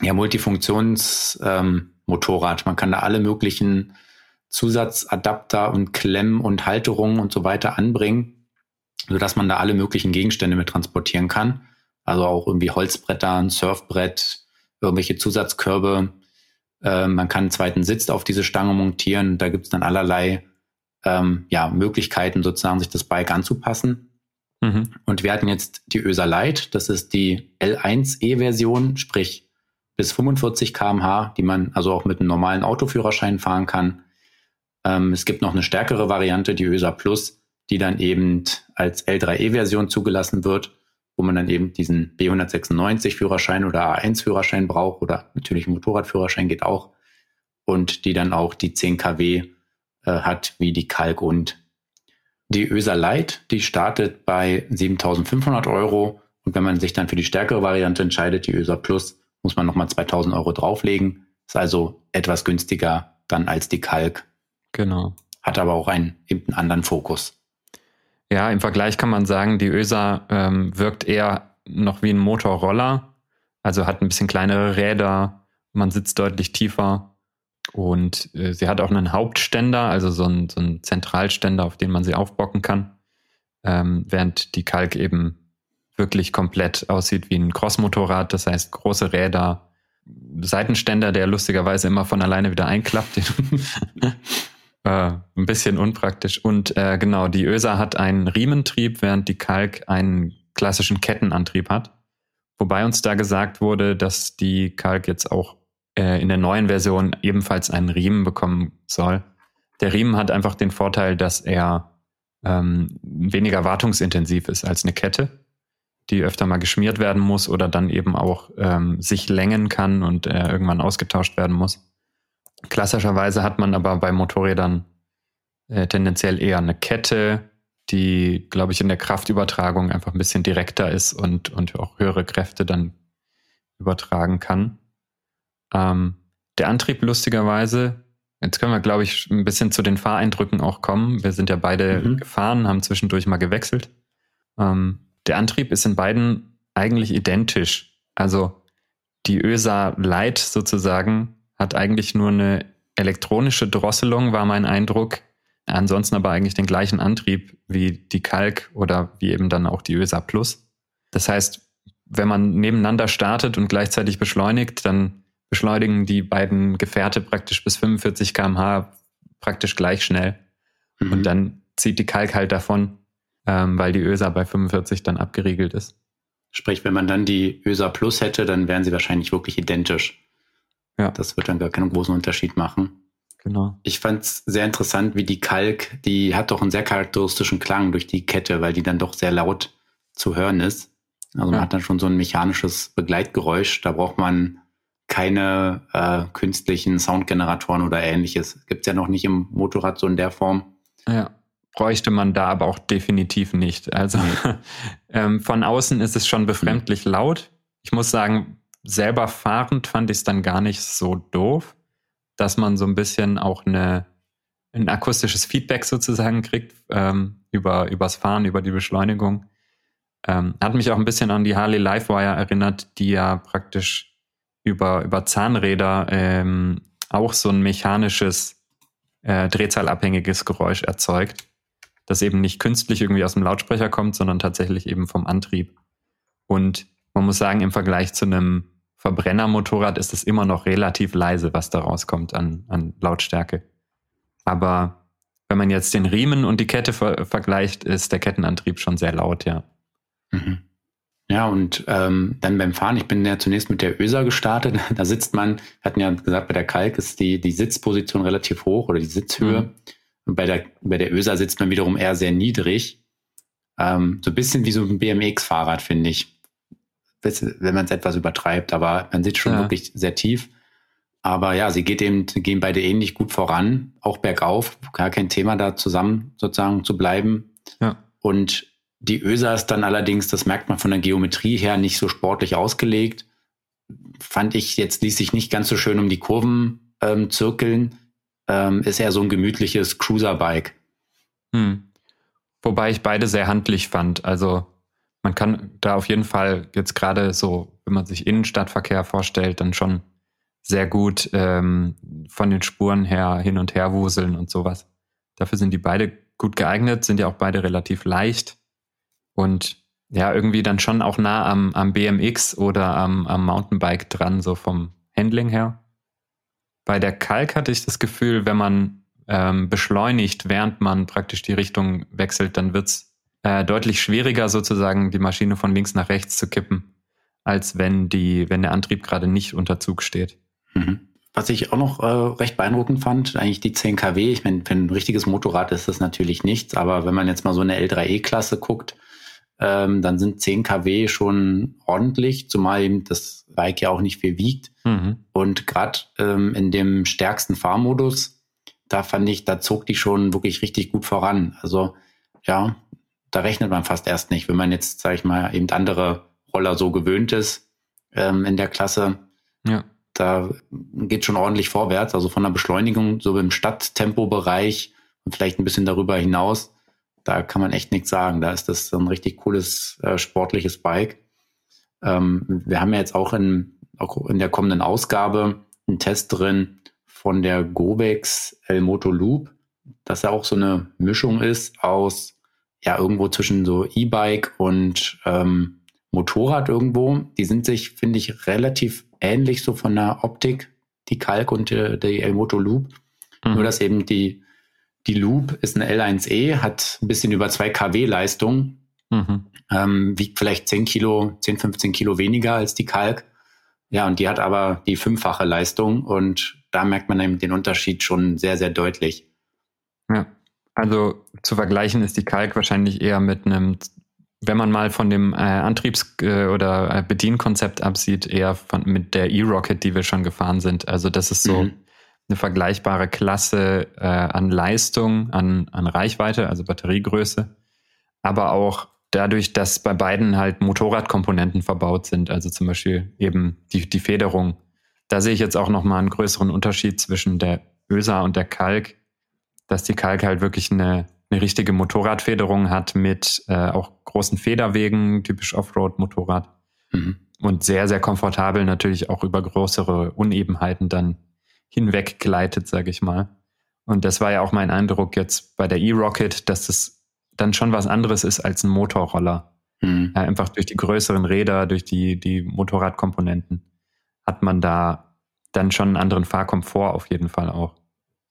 ja, Multifunktionsmotorrad. Ähm, Man kann da alle möglichen Zusatzadapter und Klemmen und Halterungen und so weiter anbringen, sodass man da alle möglichen Gegenstände mit transportieren kann. Also auch irgendwie Holzbretter, ein Surfbrett, irgendwelche Zusatzkörbe. Äh, man kann einen zweiten Sitz auf diese Stange montieren. Da gibt es dann allerlei ähm, ja, Möglichkeiten, sozusagen sich das Bike anzupassen. Mhm. Und wir hatten jetzt die ÖSA Lite, das ist die L1E-Version, sprich bis 45 kmh, die man also auch mit einem normalen Autoführerschein fahren kann. Ähm, es gibt noch eine stärkere Variante, die ÖSA Plus, die dann eben als L3E-Version zugelassen wird, wo man dann eben diesen B196-Führerschein oder A1-Führerschein braucht oder natürlich Motorradführerschein geht auch und die dann auch die 10 kW äh, hat wie die Kalk und die ÖSA Lite, die startet bei 7500 Euro und wenn man sich dann für die stärkere Variante entscheidet, die ÖSA Plus, muss man nochmal 2000 Euro drauflegen. Ist also etwas günstiger dann als die Kalk. Genau. Hat aber auch einen, einen anderen Fokus. Ja, im Vergleich kann man sagen, die ÖSA ähm, wirkt eher noch wie ein Motorroller. Also hat ein bisschen kleinere Räder, man sitzt deutlich tiefer und äh, sie hat auch einen Hauptständer, also so einen, so einen Zentralständer, auf den man sie aufbocken kann. Ähm, während die Kalk eben wirklich komplett aussieht wie ein Crossmotorrad, das heißt große Räder, Seitenständer, der lustigerweise immer von alleine wieder einklappt. äh, ein bisschen unpraktisch. Und äh, genau, die ÖSA hat einen Riementrieb, während die Kalk einen klassischen Kettenantrieb hat. Wobei uns da gesagt wurde, dass die Kalk jetzt auch äh, in der neuen Version ebenfalls einen Riemen bekommen soll. Der Riemen hat einfach den Vorteil, dass er ähm, weniger wartungsintensiv ist als eine Kette, die öfter mal geschmiert werden muss oder dann eben auch ähm, sich längen kann und äh, irgendwann ausgetauscht werden muss. Klassischerweise hat man aber bei Motorrädern äh, tendenziell eher eine Kette, die, glaube ich, in der Kraftübertragung einfach ein bisschen direkter ist und, und auch höhere Kräfte dann übertragen kann. Ähm, der Antrieb lustigerweise, jetzt können wir, glaube ich, ein bisschen zu den Fahreindrücken auch kommen. Wir sind ja beide mhm. gefahren, haben zwischendurch mal gewechselt. Ähm, der Antrieb ist in beiden eigentlich identisch. Also die ÖSA Light sozusagen hat eigentlich nur eine elektronische Drosselung, war mein Eindruck. Ansonsten aber eigentlich den gleichen Antrieb wie die Kalk oder wie eben dann auch die ÖSA Plus. Das heißt, wenn man nebeneinander startet und gleichzeitig beschleunigt, dann beschleunigen die beiden Gefährte praktisch bis 45 kmh praktisch gleich schnell. Mhm. Und dann zieht die Kalk halt davon, ähm, weil die ÖSA bei 45 dann abgeriegelt ist. Sprich, wenn man dann die ÖSA Plus hätte, dann wären sie wahrscheinlich wirklich identisch. Ja. Das wird dann gar keinen großen Unterschied machen. Genau. Ich fand es sehr interessant, wie die Kalk, die hat doch einen sehr charakteristischen Klang durch die Kette, weil die dann doch sehr laut zu hören ist. Also man ja. hat dann schon so ein mechanisches Begleitgeräusch. Da braucht man keine äh, künstlichen Soundgeneratoren oder ähnliches. Gibt es ja noch nicht im Motorrad so in der Form. Ja, bräuchte man da aber auch definitiv nicht. Also ähm, von außen ist es schon befremdlich laut. Ich muss sagen, selber fahrend fand ich es dann gar nicht so doof, dass man so ein bisschen auch eine, ein akustisches Feedback sozusagen kriegt ähm, über übers Fahren, über die Beschleunigung. Ähm, hat mich auch ein bisschen an die Harley Livewire erinnert, die ja praktisch über, über Zahnräder ähm, auch so ein mechanisches, äh, drehzahlabhängiges Geräusch erzeugt, das eben nicht künstlich irgendwie aus dem Lautsprecher kommt, sondern tatsächlich eben vom Antrieb. Und man muss sagen, im Vergleich zu einem Verbrennermotorrad ist es immer noch relativ leise, was da rauskommt an, an Lautstärke. Aber wenn man jetzt den Riemen und die Kette ver vergleicht, ist der Kettenantrieb schon sehr laut, ja. Mhm. Ja, und ähm, dann beim Fahren, ich bin ja zunächst mit der ÖSA gestartet. Da sitzt man, hatten ja gesagt, bei der Kalk ist die, die Sitzposition relativ hoch oder die Sitzhöhe. Mhm. Und bei der, bei der ÖSA sitzt man wiederum eher sehr niedrig. Ähm, so ein bisschen wie so ein BMX-Fahrrad, finde ich wenn man es etwas übertreibt, aber man sitzt schon ja. wirklich sehr tief. Aber ja, sie geht eben, gehen beide ähnlich gut voran, auch bergauf, gar kein Thema da zusammen sozusagen zu bleiben. Ja. Und die ÖSA ist dann allerdings, das merkt man von der Geometrie her, nicht so sportlich ausgelegt. Fand ich jetzt ließ sich nicht ganz so schön um die Kurven ähm, zirkeln. Ähm, ist eher so ein gemütliches Cruiser-Bike. Hm. Wobei ich beide sehr handlich fand. Also man kann da auf jeden Fall jetzt gerade so, wenn man sich Innenstadtverkehr vorstellt, dann schon sehr gut ähm, von den Spuren her hin und her wuseln und sowas. Dafür sind die beide gut geeignet, sind ja auch beide relativ leicht. Und ja irgendwie dann schon auch nah am, am BMX oder am, am Mountainbike dran, so vom Handling her. Bei der Kalk hatte ich das Gefühl, wenn man ähm, beschleunigt, während man praktisch die Richtung wechselt, dann wird's äh, deutlich schwieriger, sozusagen die Maschine von links nach rechts zu kippen, als wenn die, wenn der Antrieb gerade nicht unter Zug steht. Mhm. Was ich auch noch äh, recht beeindruckend fand, eigentlich die 10 kW. Ich meine, für ein richtiges Motorrad ist das natürlich nichts, aber wenn man jetzt mal so eine L3E-Klasse guckt, ähm, dann sind 10 kW schon ordentlich, zumal eben das Bike ja auch nicht viel wiegt. Mhm. Und gerade ähm, in dem stärksten Fahrmodus, da fand ich, da zog die schon wirklich richtig gut voran. Also ja, da rechnet man fast erst nicht, wenn man jetzt, sage ich mal, eben andere Roller so gewöhnt ist ähm, in der Klasse. Ja da geht schon ordentlich vorwärts. Also von der Beschleunigung, so im Stadttempobereich und vielleicht ein bisschen darüber hinaus, da kann man echt nichts sagen. Da ist das ein richtig cooles äh, sportliches Bike. Ähm, wir haben ja jetzt auch in, auch in der kommenden Ausgabe einen Test drin von der Govex El Moto Loop, dass ja auch so eine Mischung ist aus ja irgendwo zwischen so E-Bike und ähm, Motorrad irgendwo. Die sind sich, finde ich, relativ ähnlich so von der Optik, die Kalk und äh, die Elmoto Loop. Mhm. Nur dass eben die, die Loop ist eine L1E, hat ein bisschen über 2 kW Leistung, mhm. ähm, wiegt vielleicht 10 Kilo, 10, 15 Kilo weniger als die Kalk. Ja, und die hat aber die fünffache Leistung und da merkt man eben den Unterschied schon sehr, sehr deutlich. Also zu vergleichen ist die Kalk wahrscheinlich eher mit einem wenn man mal von dem äh, Antriebs- äh, oder äh, Bedienkonzept absieht, eher von, mit der E-Rocket, die wir schon gefahren sind. Also das ist so mhm. eine vergleichbare Klasse äh, an Leistung, an, an Reichweite, also Batteriegröße, aber auch dadurch, dass bei beiden halt Motorradkomponenten verbaut sind, also zum Beispiel eben die, die Federung. Da sehe ich jetzt auch nochmal einen größeren Unterschied zwischen der ÖSA und der Kalk, dass die Kalk halt wirklich eine eine richtige Motorradfederung hat mit äh, auch großen Federwegen, typisch Offroad-Motorrad. Mhm. Und sehr, sehr komfortabel natürlich auch über größere Unebenheiten dann hinweg gleitet, sage ich mal. Und das war ja auch mein Eindruck jetzt bei der E-Rocket, dass es dann schon was anderes ist als ein Motorroller. Mhm. Ja, einfach durch die größeren Räder, durch die, die Motorradkomponenten hat man da dann schon einen anderen Fahrkomfort auf jeden Fall auch.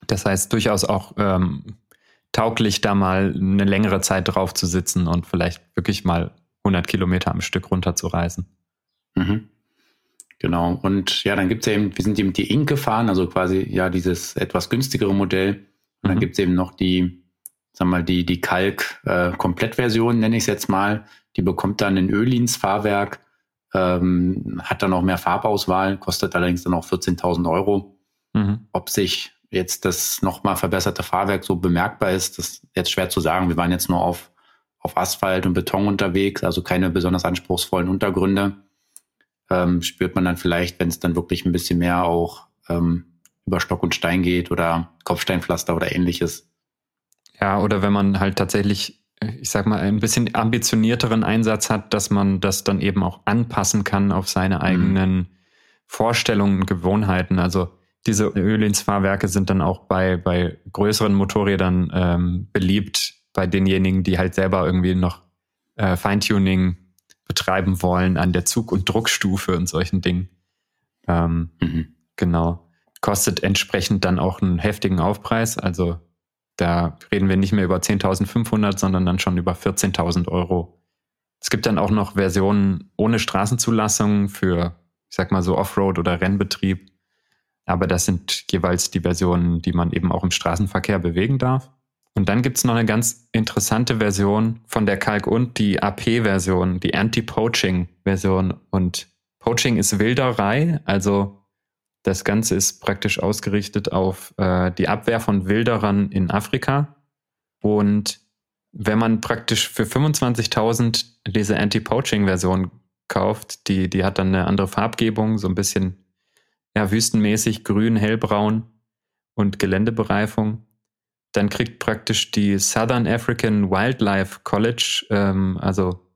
Das heißt durchaus auch ähm, tauglich, da mal eine längere Zeit drauf zu sitzen und vielleicht wirklich mal 100 Kilometer am Stück runterzureisen. Mhm. Genau. Und ja, dann gibt es eben, wir sind eben die Ink gefahren, also quasi ja dieses etwas günstigere Modell. Und dann mhm. gibt es eben noch die, sagen wir mal, die, die Kalk-Komplettversion, äh, nenne ich es jetzt mal. Die bekommt dann ein Ölins Fahrwerk, ähm, hat dann auch mehr Farbauswahl, kostet allerdings dann auch 14.000 Euro. Mhm. Ob sich jetzt das nochmal verbesserte Fahrwerk so bemerkbar ist, das ist jetzt schwer zu sagen. Wir waren jetzt nur auf, auf Asphalt und Beton unterwegs, also keine besonders anspruchsvollen Untergründe. Ähm, spürt man dann vielleicht, wenn es dann wirklich ein bisschen mehr auch ähm, über Stock und Stein geht oder Kopfsteinpflaster oder ähnliches. Ja, oder wenn man halt tatsächlich, ich sag mal, ein bisschen ambitionierteren Einsatz hat, dass man das dann eben auch anpassen kann auf seine mhm. eigenen mhm. Vorstellungen und Gewohnheiten. Also diese Ölinsfahrwerke sind dann auch bei, bei größeren Motorrädern ähm, beliebt, bei denjenigen, die halt selber irgendwie noch äh, Feintuning betreiben wollen an der Zug- und Druckstufe und solchen Dingen. Ähm, mhm. Genau. Kostet entsprechend dann auch einen heftigen Aufpreis. Also da reden wir nicht mehr über 10.500, sondern dann schon über 14.000 Euro. Es gibt dann auch noch Versionen ohne Straßenzulassung für, ich sag mal so Offroad oder Rennbetrieb. Aber das sind jeweils die Versionen, die man eben auch im Straßenverkehr bewegen darf. Und dann gibt es noch eine ganz interessante Version von der Kalk und die AP-Version, die Anti-Poaching-Version. Und Poaching ist Wilderei, also das Ganze ist praktisch ausgerichtet auf äh, die Abwehr von Wilderern in Afrika. Und wenn man praktisch für 25.000 diese Anti-Poaching-Version kauft, die, die hat dann eine andere Farbgebung, so ein bisschen ja, wüstenmäßig grün, hellbraun und Geländebereifung. Dann kriegt praktisch die Southern African Wildlife College, ähm, also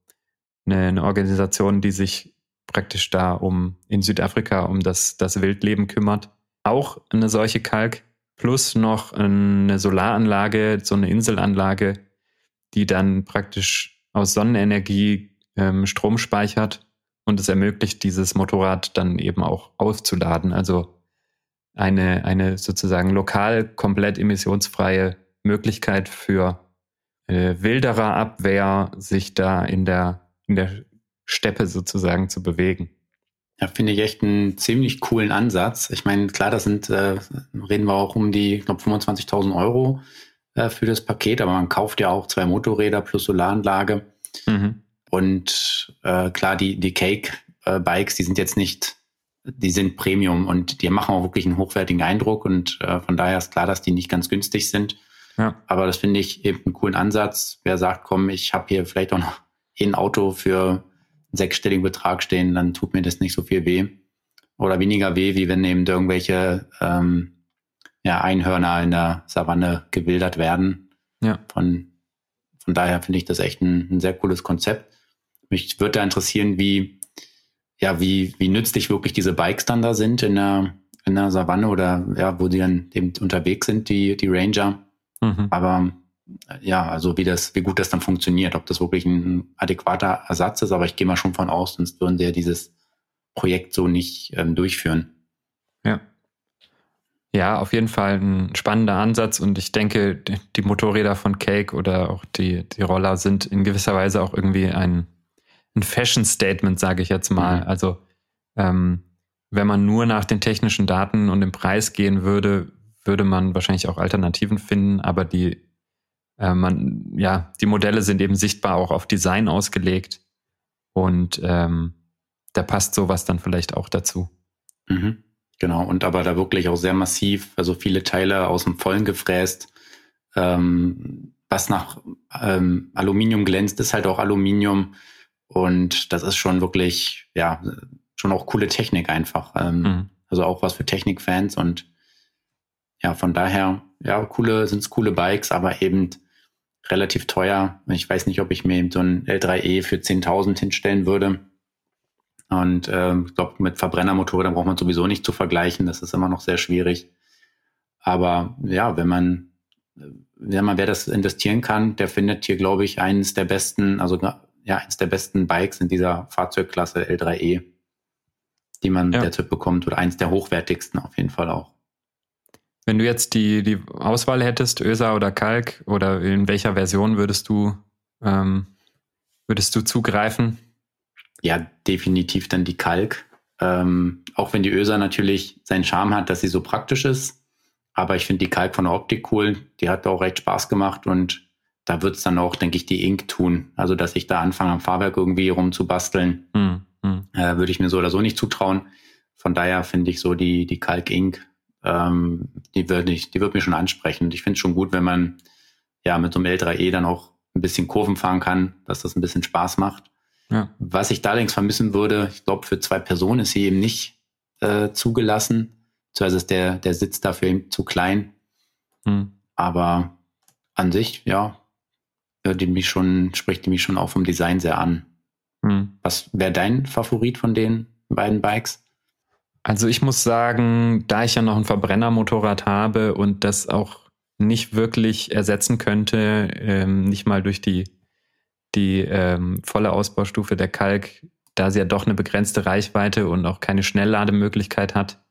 eine, eine, Organisation, die sich praktisch da um in Südafrika um das, das Wildleben kümmert, auch eine solche Kalk, plus noch eine Solaranlage, so eine Inselanlage, die dann praktisch aus Sonnenenergie ähm, Strom speichert und es ermöglicht, dieses Motorrad dann eben auch aufzuladen. Also eine, eine sozusagen lokal komplett emissionsfreie Möglichkeit für äh, wilderer Abwehr, sich da in der, in der Steppe sozusagen zu bewegen. Ja, finde ich echt einen ziemlich coolen Ansatz. Ich meine, klar, das sind, äh, reden wir auch um die, ich glaube, 25.000 Euro äh, für das Paket, aber man kauft ja auch zwei Motorräder plus Solaranlage. Mhm. Und äh, klar, die, die Cake-Bikes, die sind jetzt nicht, die sind Premium und die machen auch wirklich einen hochwertigen Eindruck und äh, von daher ist klar, dass die nicht ganz günstig sind. Ja. Aber das finde ich eben einen coolen Ansatz. Wer sagt, komm, ich habe hier vielleicht auch noch ein Auto für einen sechsstelligen Betrag stehen, dann tut mir das nicht so viel weh. Oder weniger weh, wie wenn eben irgendwelche ähm, ja, Einhörner in der Savanne gewildert werden. Ja. Von, von daher finde ich das echt ein, ein sehr cooles Konzept. Mich würde da interessieren, wie, ja, wie, wie nützlich wirklich diese Bikes dann da sind in der, in der Savanne oder ja, wo die dann eben unterwegs sind, die, die Ranger. Mhm. Aber ja, also wie das, wie gut das dann funktioniert, ob das wirklich ein adäquater Ersatz ist, aber ich gehe mal schon von aus, sonst würden sie ja dieses Projekt so nicht ähm, durchführen. Ja. Ja, auf jeden Fall ein spannender Ansatz und ich denke, die Motorräder von Cake oder auch die, die Roller sind in gewisser Weise auch irgendwie ein, ein Fashion-Statement, sage ich jetzt mal. Mhm. Also ähm, wenn man nur nach den technischen Daten und dem Preis gehen würde, würde man wahrscheinlich auch Alternativen finden, aber die, äh, man, ja, die Modelle sind eben sichtbar auch auf Design ausgelegt und ähm, da passt sowas dann vielleicht auch dazu. Mhm. Genau, und aber da wirklich auch sehr massiv, also viele Teile aus dem Vollen gefräst. Ähm, was nach ähm, Aluminium glänzt, ist halt auch Aluminium. Und das ist schon wirklich, ja, schon auch coole Technik einfach. Ähm, mhm. Also auch was für Technikfans und ja, von daher, ja, coole, sind es coole Bikes, aber eben relativ teuer. Ich weiß nicht, ob ich mir eben so ein L3E für 10.000 hinstellen würde. Und äh, ich glaube, mit Verbrennermotorrädern braucht man sowieso nicht zu vergleichen. Das ist immer noch sehr schwierig. Aber ja, wenn man, wenn man wer das investieren kann, der findet hier, glaube ich, eines der besten, also ja, eines der besten Bikes in dieser Fahrzeugklasse L3E, die man ja. derzeit bekommt, oder eines der hochwertigsten auf jeden Fall auch. Wenn du jetzt die, die Auswahl hättest, ÖSA oder Kalk, oder in welcher Version würdest du, ähm, würdest du zugreifen? ja, definitiv dann die Kalk. Ähm, auch wenn die Öser natürlich seinen Charme hat, dass sie so praktisch ist. Aber ich finde die Kalk von der Optik cool. Die hat auch recht Spaß gemacht und da wird es dann auch, denke ich, die Ink tun. Also, dass ich da anfange, am Fahrwerk irgendwie rumzubasteln, mm, mm. äh, würde ich mir so oder so nicht zutrauen. Von daher finde ich so die, die Kalk Ink, ähm, die würde ich, die wird mir schon ansprechen. Und ich finde es schon gut, wenn man ja mit so einem L3E dann auch ein bisschen Kurven fahren kann, dass das ein bisschen Spaß macht. Ja. Was ich da allerdings vermissen würde, ich glaube, für zwei Personen ist sie eben nicht äh, zugelassen. Beziehungsweise ist der, der Sitz dafür eben zu klein. Hm. Aber an sich, ja, die mich schon, spricht die mich schon auch vom Design sehr an. Hm. Was wäre dein Favorit von den beiden Bikes? Also ich muss sagen, da ich ja noch ein Verbrennermotorrad habe und das auch nicht wirklich ersetzen könnte, ähm, nicht mal durch die die ähm, volle Ausbaustufe der Kalk, da sie ja doch eine begrenzte Reichweite und auch keine Schnelllademöglichkeit hat,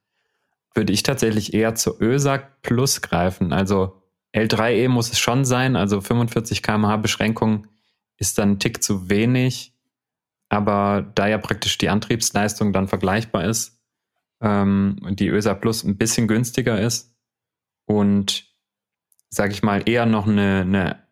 würde ich tatsächlich eher zur ÖSAG Plus greifen. Also L3E muss es schon sein, also 45 kmh Beschränkung ist dann ein Tick zu wenig, aber da ja praktisch die Antriebsleistung dann vergleichbar ist, ähm, und die ÖSA Plus ein bisschen günstiger ist und sage ich mal eher noch eine, eine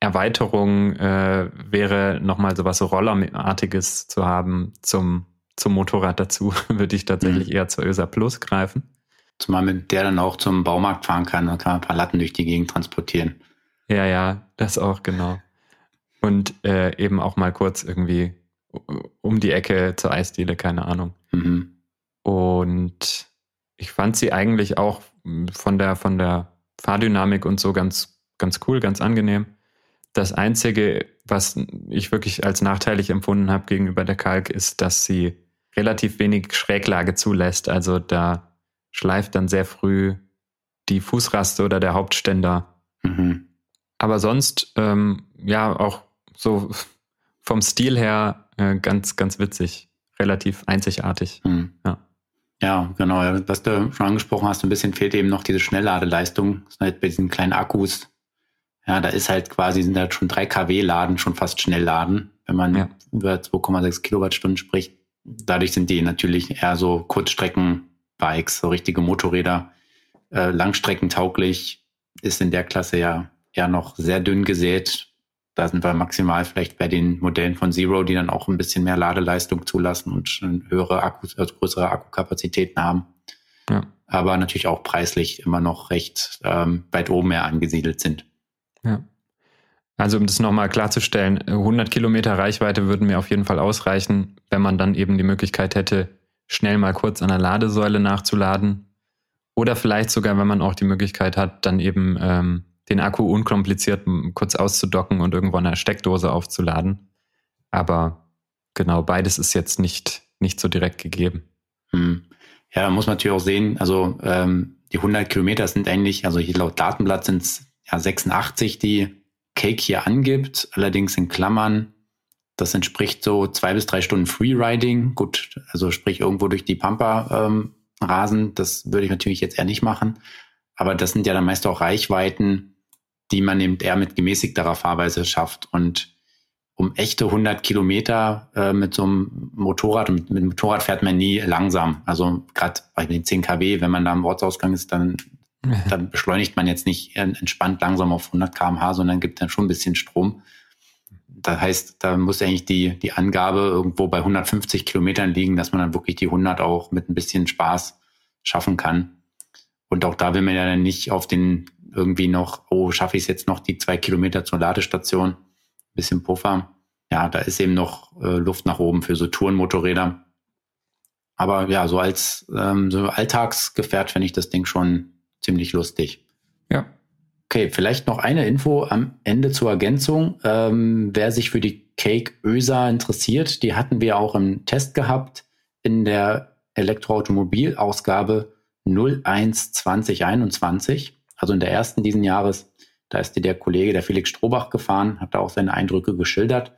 Erweiterung äh, wäre nochmal sowas Rollerartiges zu haben zum, zum Motorrad dazu, würde ich tatsächlich mhm. eher zur ÖSA Plus greifen. Zumal mit der dann auch zum Baumarkt fahren kann, dann kann man ein paar Latten durch die Gegend transportieren. Ja, ja, das auch, genau. Und äh, eben auch mal kurz irgendwie um die Ecke zur Eisdiele, keine Ahnung. Mhm. Und ich fand sie eigentlich auch von der, von der Fahrdynamik und so ganz, ganz cool, ganz angenehm. Das Einzige, was ich wirklich als nachteilig empfunden habe gegenüber der Kalk, ist, dass sie relativ wenig Schräglage zulässt. Also da schleift dann sehr früh die Fußraste oder der Hauptständer. Mhm. Aber sonst, ähm, ja, auch so vom Stil her äh, ganz, ganz witzig. Relativ einzigartig. Hm. Ja. Ja, genau. Was du schon angesprochen hast, ein bisschen fehlt eben noch diese Schnellladeleistung. Das ist halt bei diesen kleinen Akkus. Ja, da ist halt quasi, sind halt schon 3 kW Laden, schon fast Schnellladen, wenn man ja. über 2,6 Kilowattstunden spricht. Dadurch sind die natürlich eher so Kurzstrecken-Bikes, so richtige Motorräder, äh, langstreckentauglich, ist in der Klasse ja eher noch sehr dünn gesät. Da sind wir maximal vielleicht bei den Modellen von Zero, die dann auch ein bisschen mehr Ladeleistung zulassen und höhere Akkus, also größere Akkukapazitäten haben. Ja. Aber natürlich auch preislich immer noch recht ähm, weit oben mehr angesiedelt sind. Ja. Also um das nochmal klarzustellen, 100 Kilometer Reichweite würden mir auf jeden Fall ausreichen, wenn man dann eben die Möglichkeit hätte, schnell mal kurz an der Ladesäule nachzuladen. Oder vielleicht sogar, wenn man auch die Möglichkeit hat, dann eben ähm, den Akku unkompliziert kurz auszudocken und irgendwo eine Steckdose aufzuladen. Aber genau, beides ist jetzt nicht, nicht so direkt gegeben. Hm. Ja, da muss man natürlich auch sehen, also ähm, die 100 Kilometer sind eigentlich, also hier laut Datenblatt sind es ja 86, die Cake hier angibt, allerdings in Klammern. Das entspricht so zwei bis drei Stunden Freeriding. Gut, also sprich irgendwo durch die Pampa ähm, rasen. Das würde ich natürlich jetzt eher nicht machen. Aber das sind ja dann meist auch Reichweiten, die man eben eher mit gemäßigterer Fahrweise schafft. Und um echte 100 Kilometer äh, mit so einem Motorrad, mit, mit dem Motorrad fährt man nie langsam. Also gerade bei den 10 kW, wenn man da am Ortsausgang ist, dann, dann beschleunigt man jetzt nicht entspannt langsam auf 100 kmh, sondern gibt dann schon ein bisschen Strom. Das heißt, da muss eigentlich die, die Angabe irgendwo bei 150 Kilometern liegen, dass man dann wirklich die 100 auch mit ein bisschen Spaß schaffen kann. Und auch da will man ja dann nicht auf den irgendwie noch, oh, schaffe ich es jetzt noch die zwei Kilometer zur Ladestation, bisschen Puffer. Ja, da ist eben noch äh, Luft nach oben für so Tourenmotorräder. Aber ja, so als ähm, so Alltagsgefährt finde ich das Ding schon ziemlich lustig. Ja. Okay, vielleicht noch eine Info am Ende zur Ergänzung. Ähm, wer sich für die Cake ÖSA interessiert, die hatten wir auch im Test gehabt in der Elektroautomobil-Ausgabe 01 2021 also in der ersten diesen Jahres. Da ist dir der Kollege, der Felix Strohbach, gefahren, hat da auch seine Eindrücke geschildert.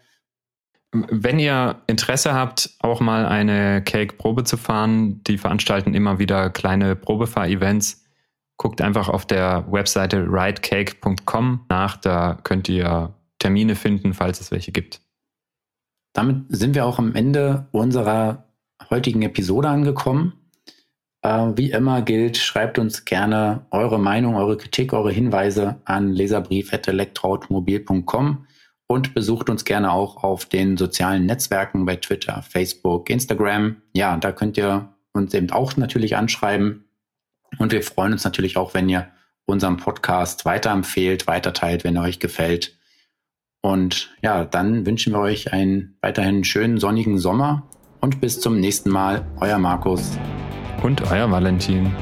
Wenn ihr Interesse habt, auch mal eine Cake-Probe zu fahren, die veranstalten immer wieder kleine Probefahr-Events. Guckt einfach auf der Webseite ridecake.com nach, da könnt ihr Termine finden, falls es welche gibt. Damit sind wir auch am Ende unserer heutigen Episode angekommen. Äh, wie immer gilt, schreibt uns gerne eure Meinung, eure Kritik, eure Hinweise an leserbrief.elektroautomobil.com und besucht uns gerne auch auf den sozialen Netzwerken bei Twitter, Facebook, Instagram. Ja, da könnt ihr uns eben auch natürlich anschreiben. Und wir freuen uns natürlich auch, wenn ihr unseren Podcast weiterempfehlt, weiterteilt, wenn er euch gefällt. Und ja, dann wünschen wir euch einen weiterhin schönen sonnigen Sommer und bis zum nächsten Mal. Euer Markus und euer Valentin.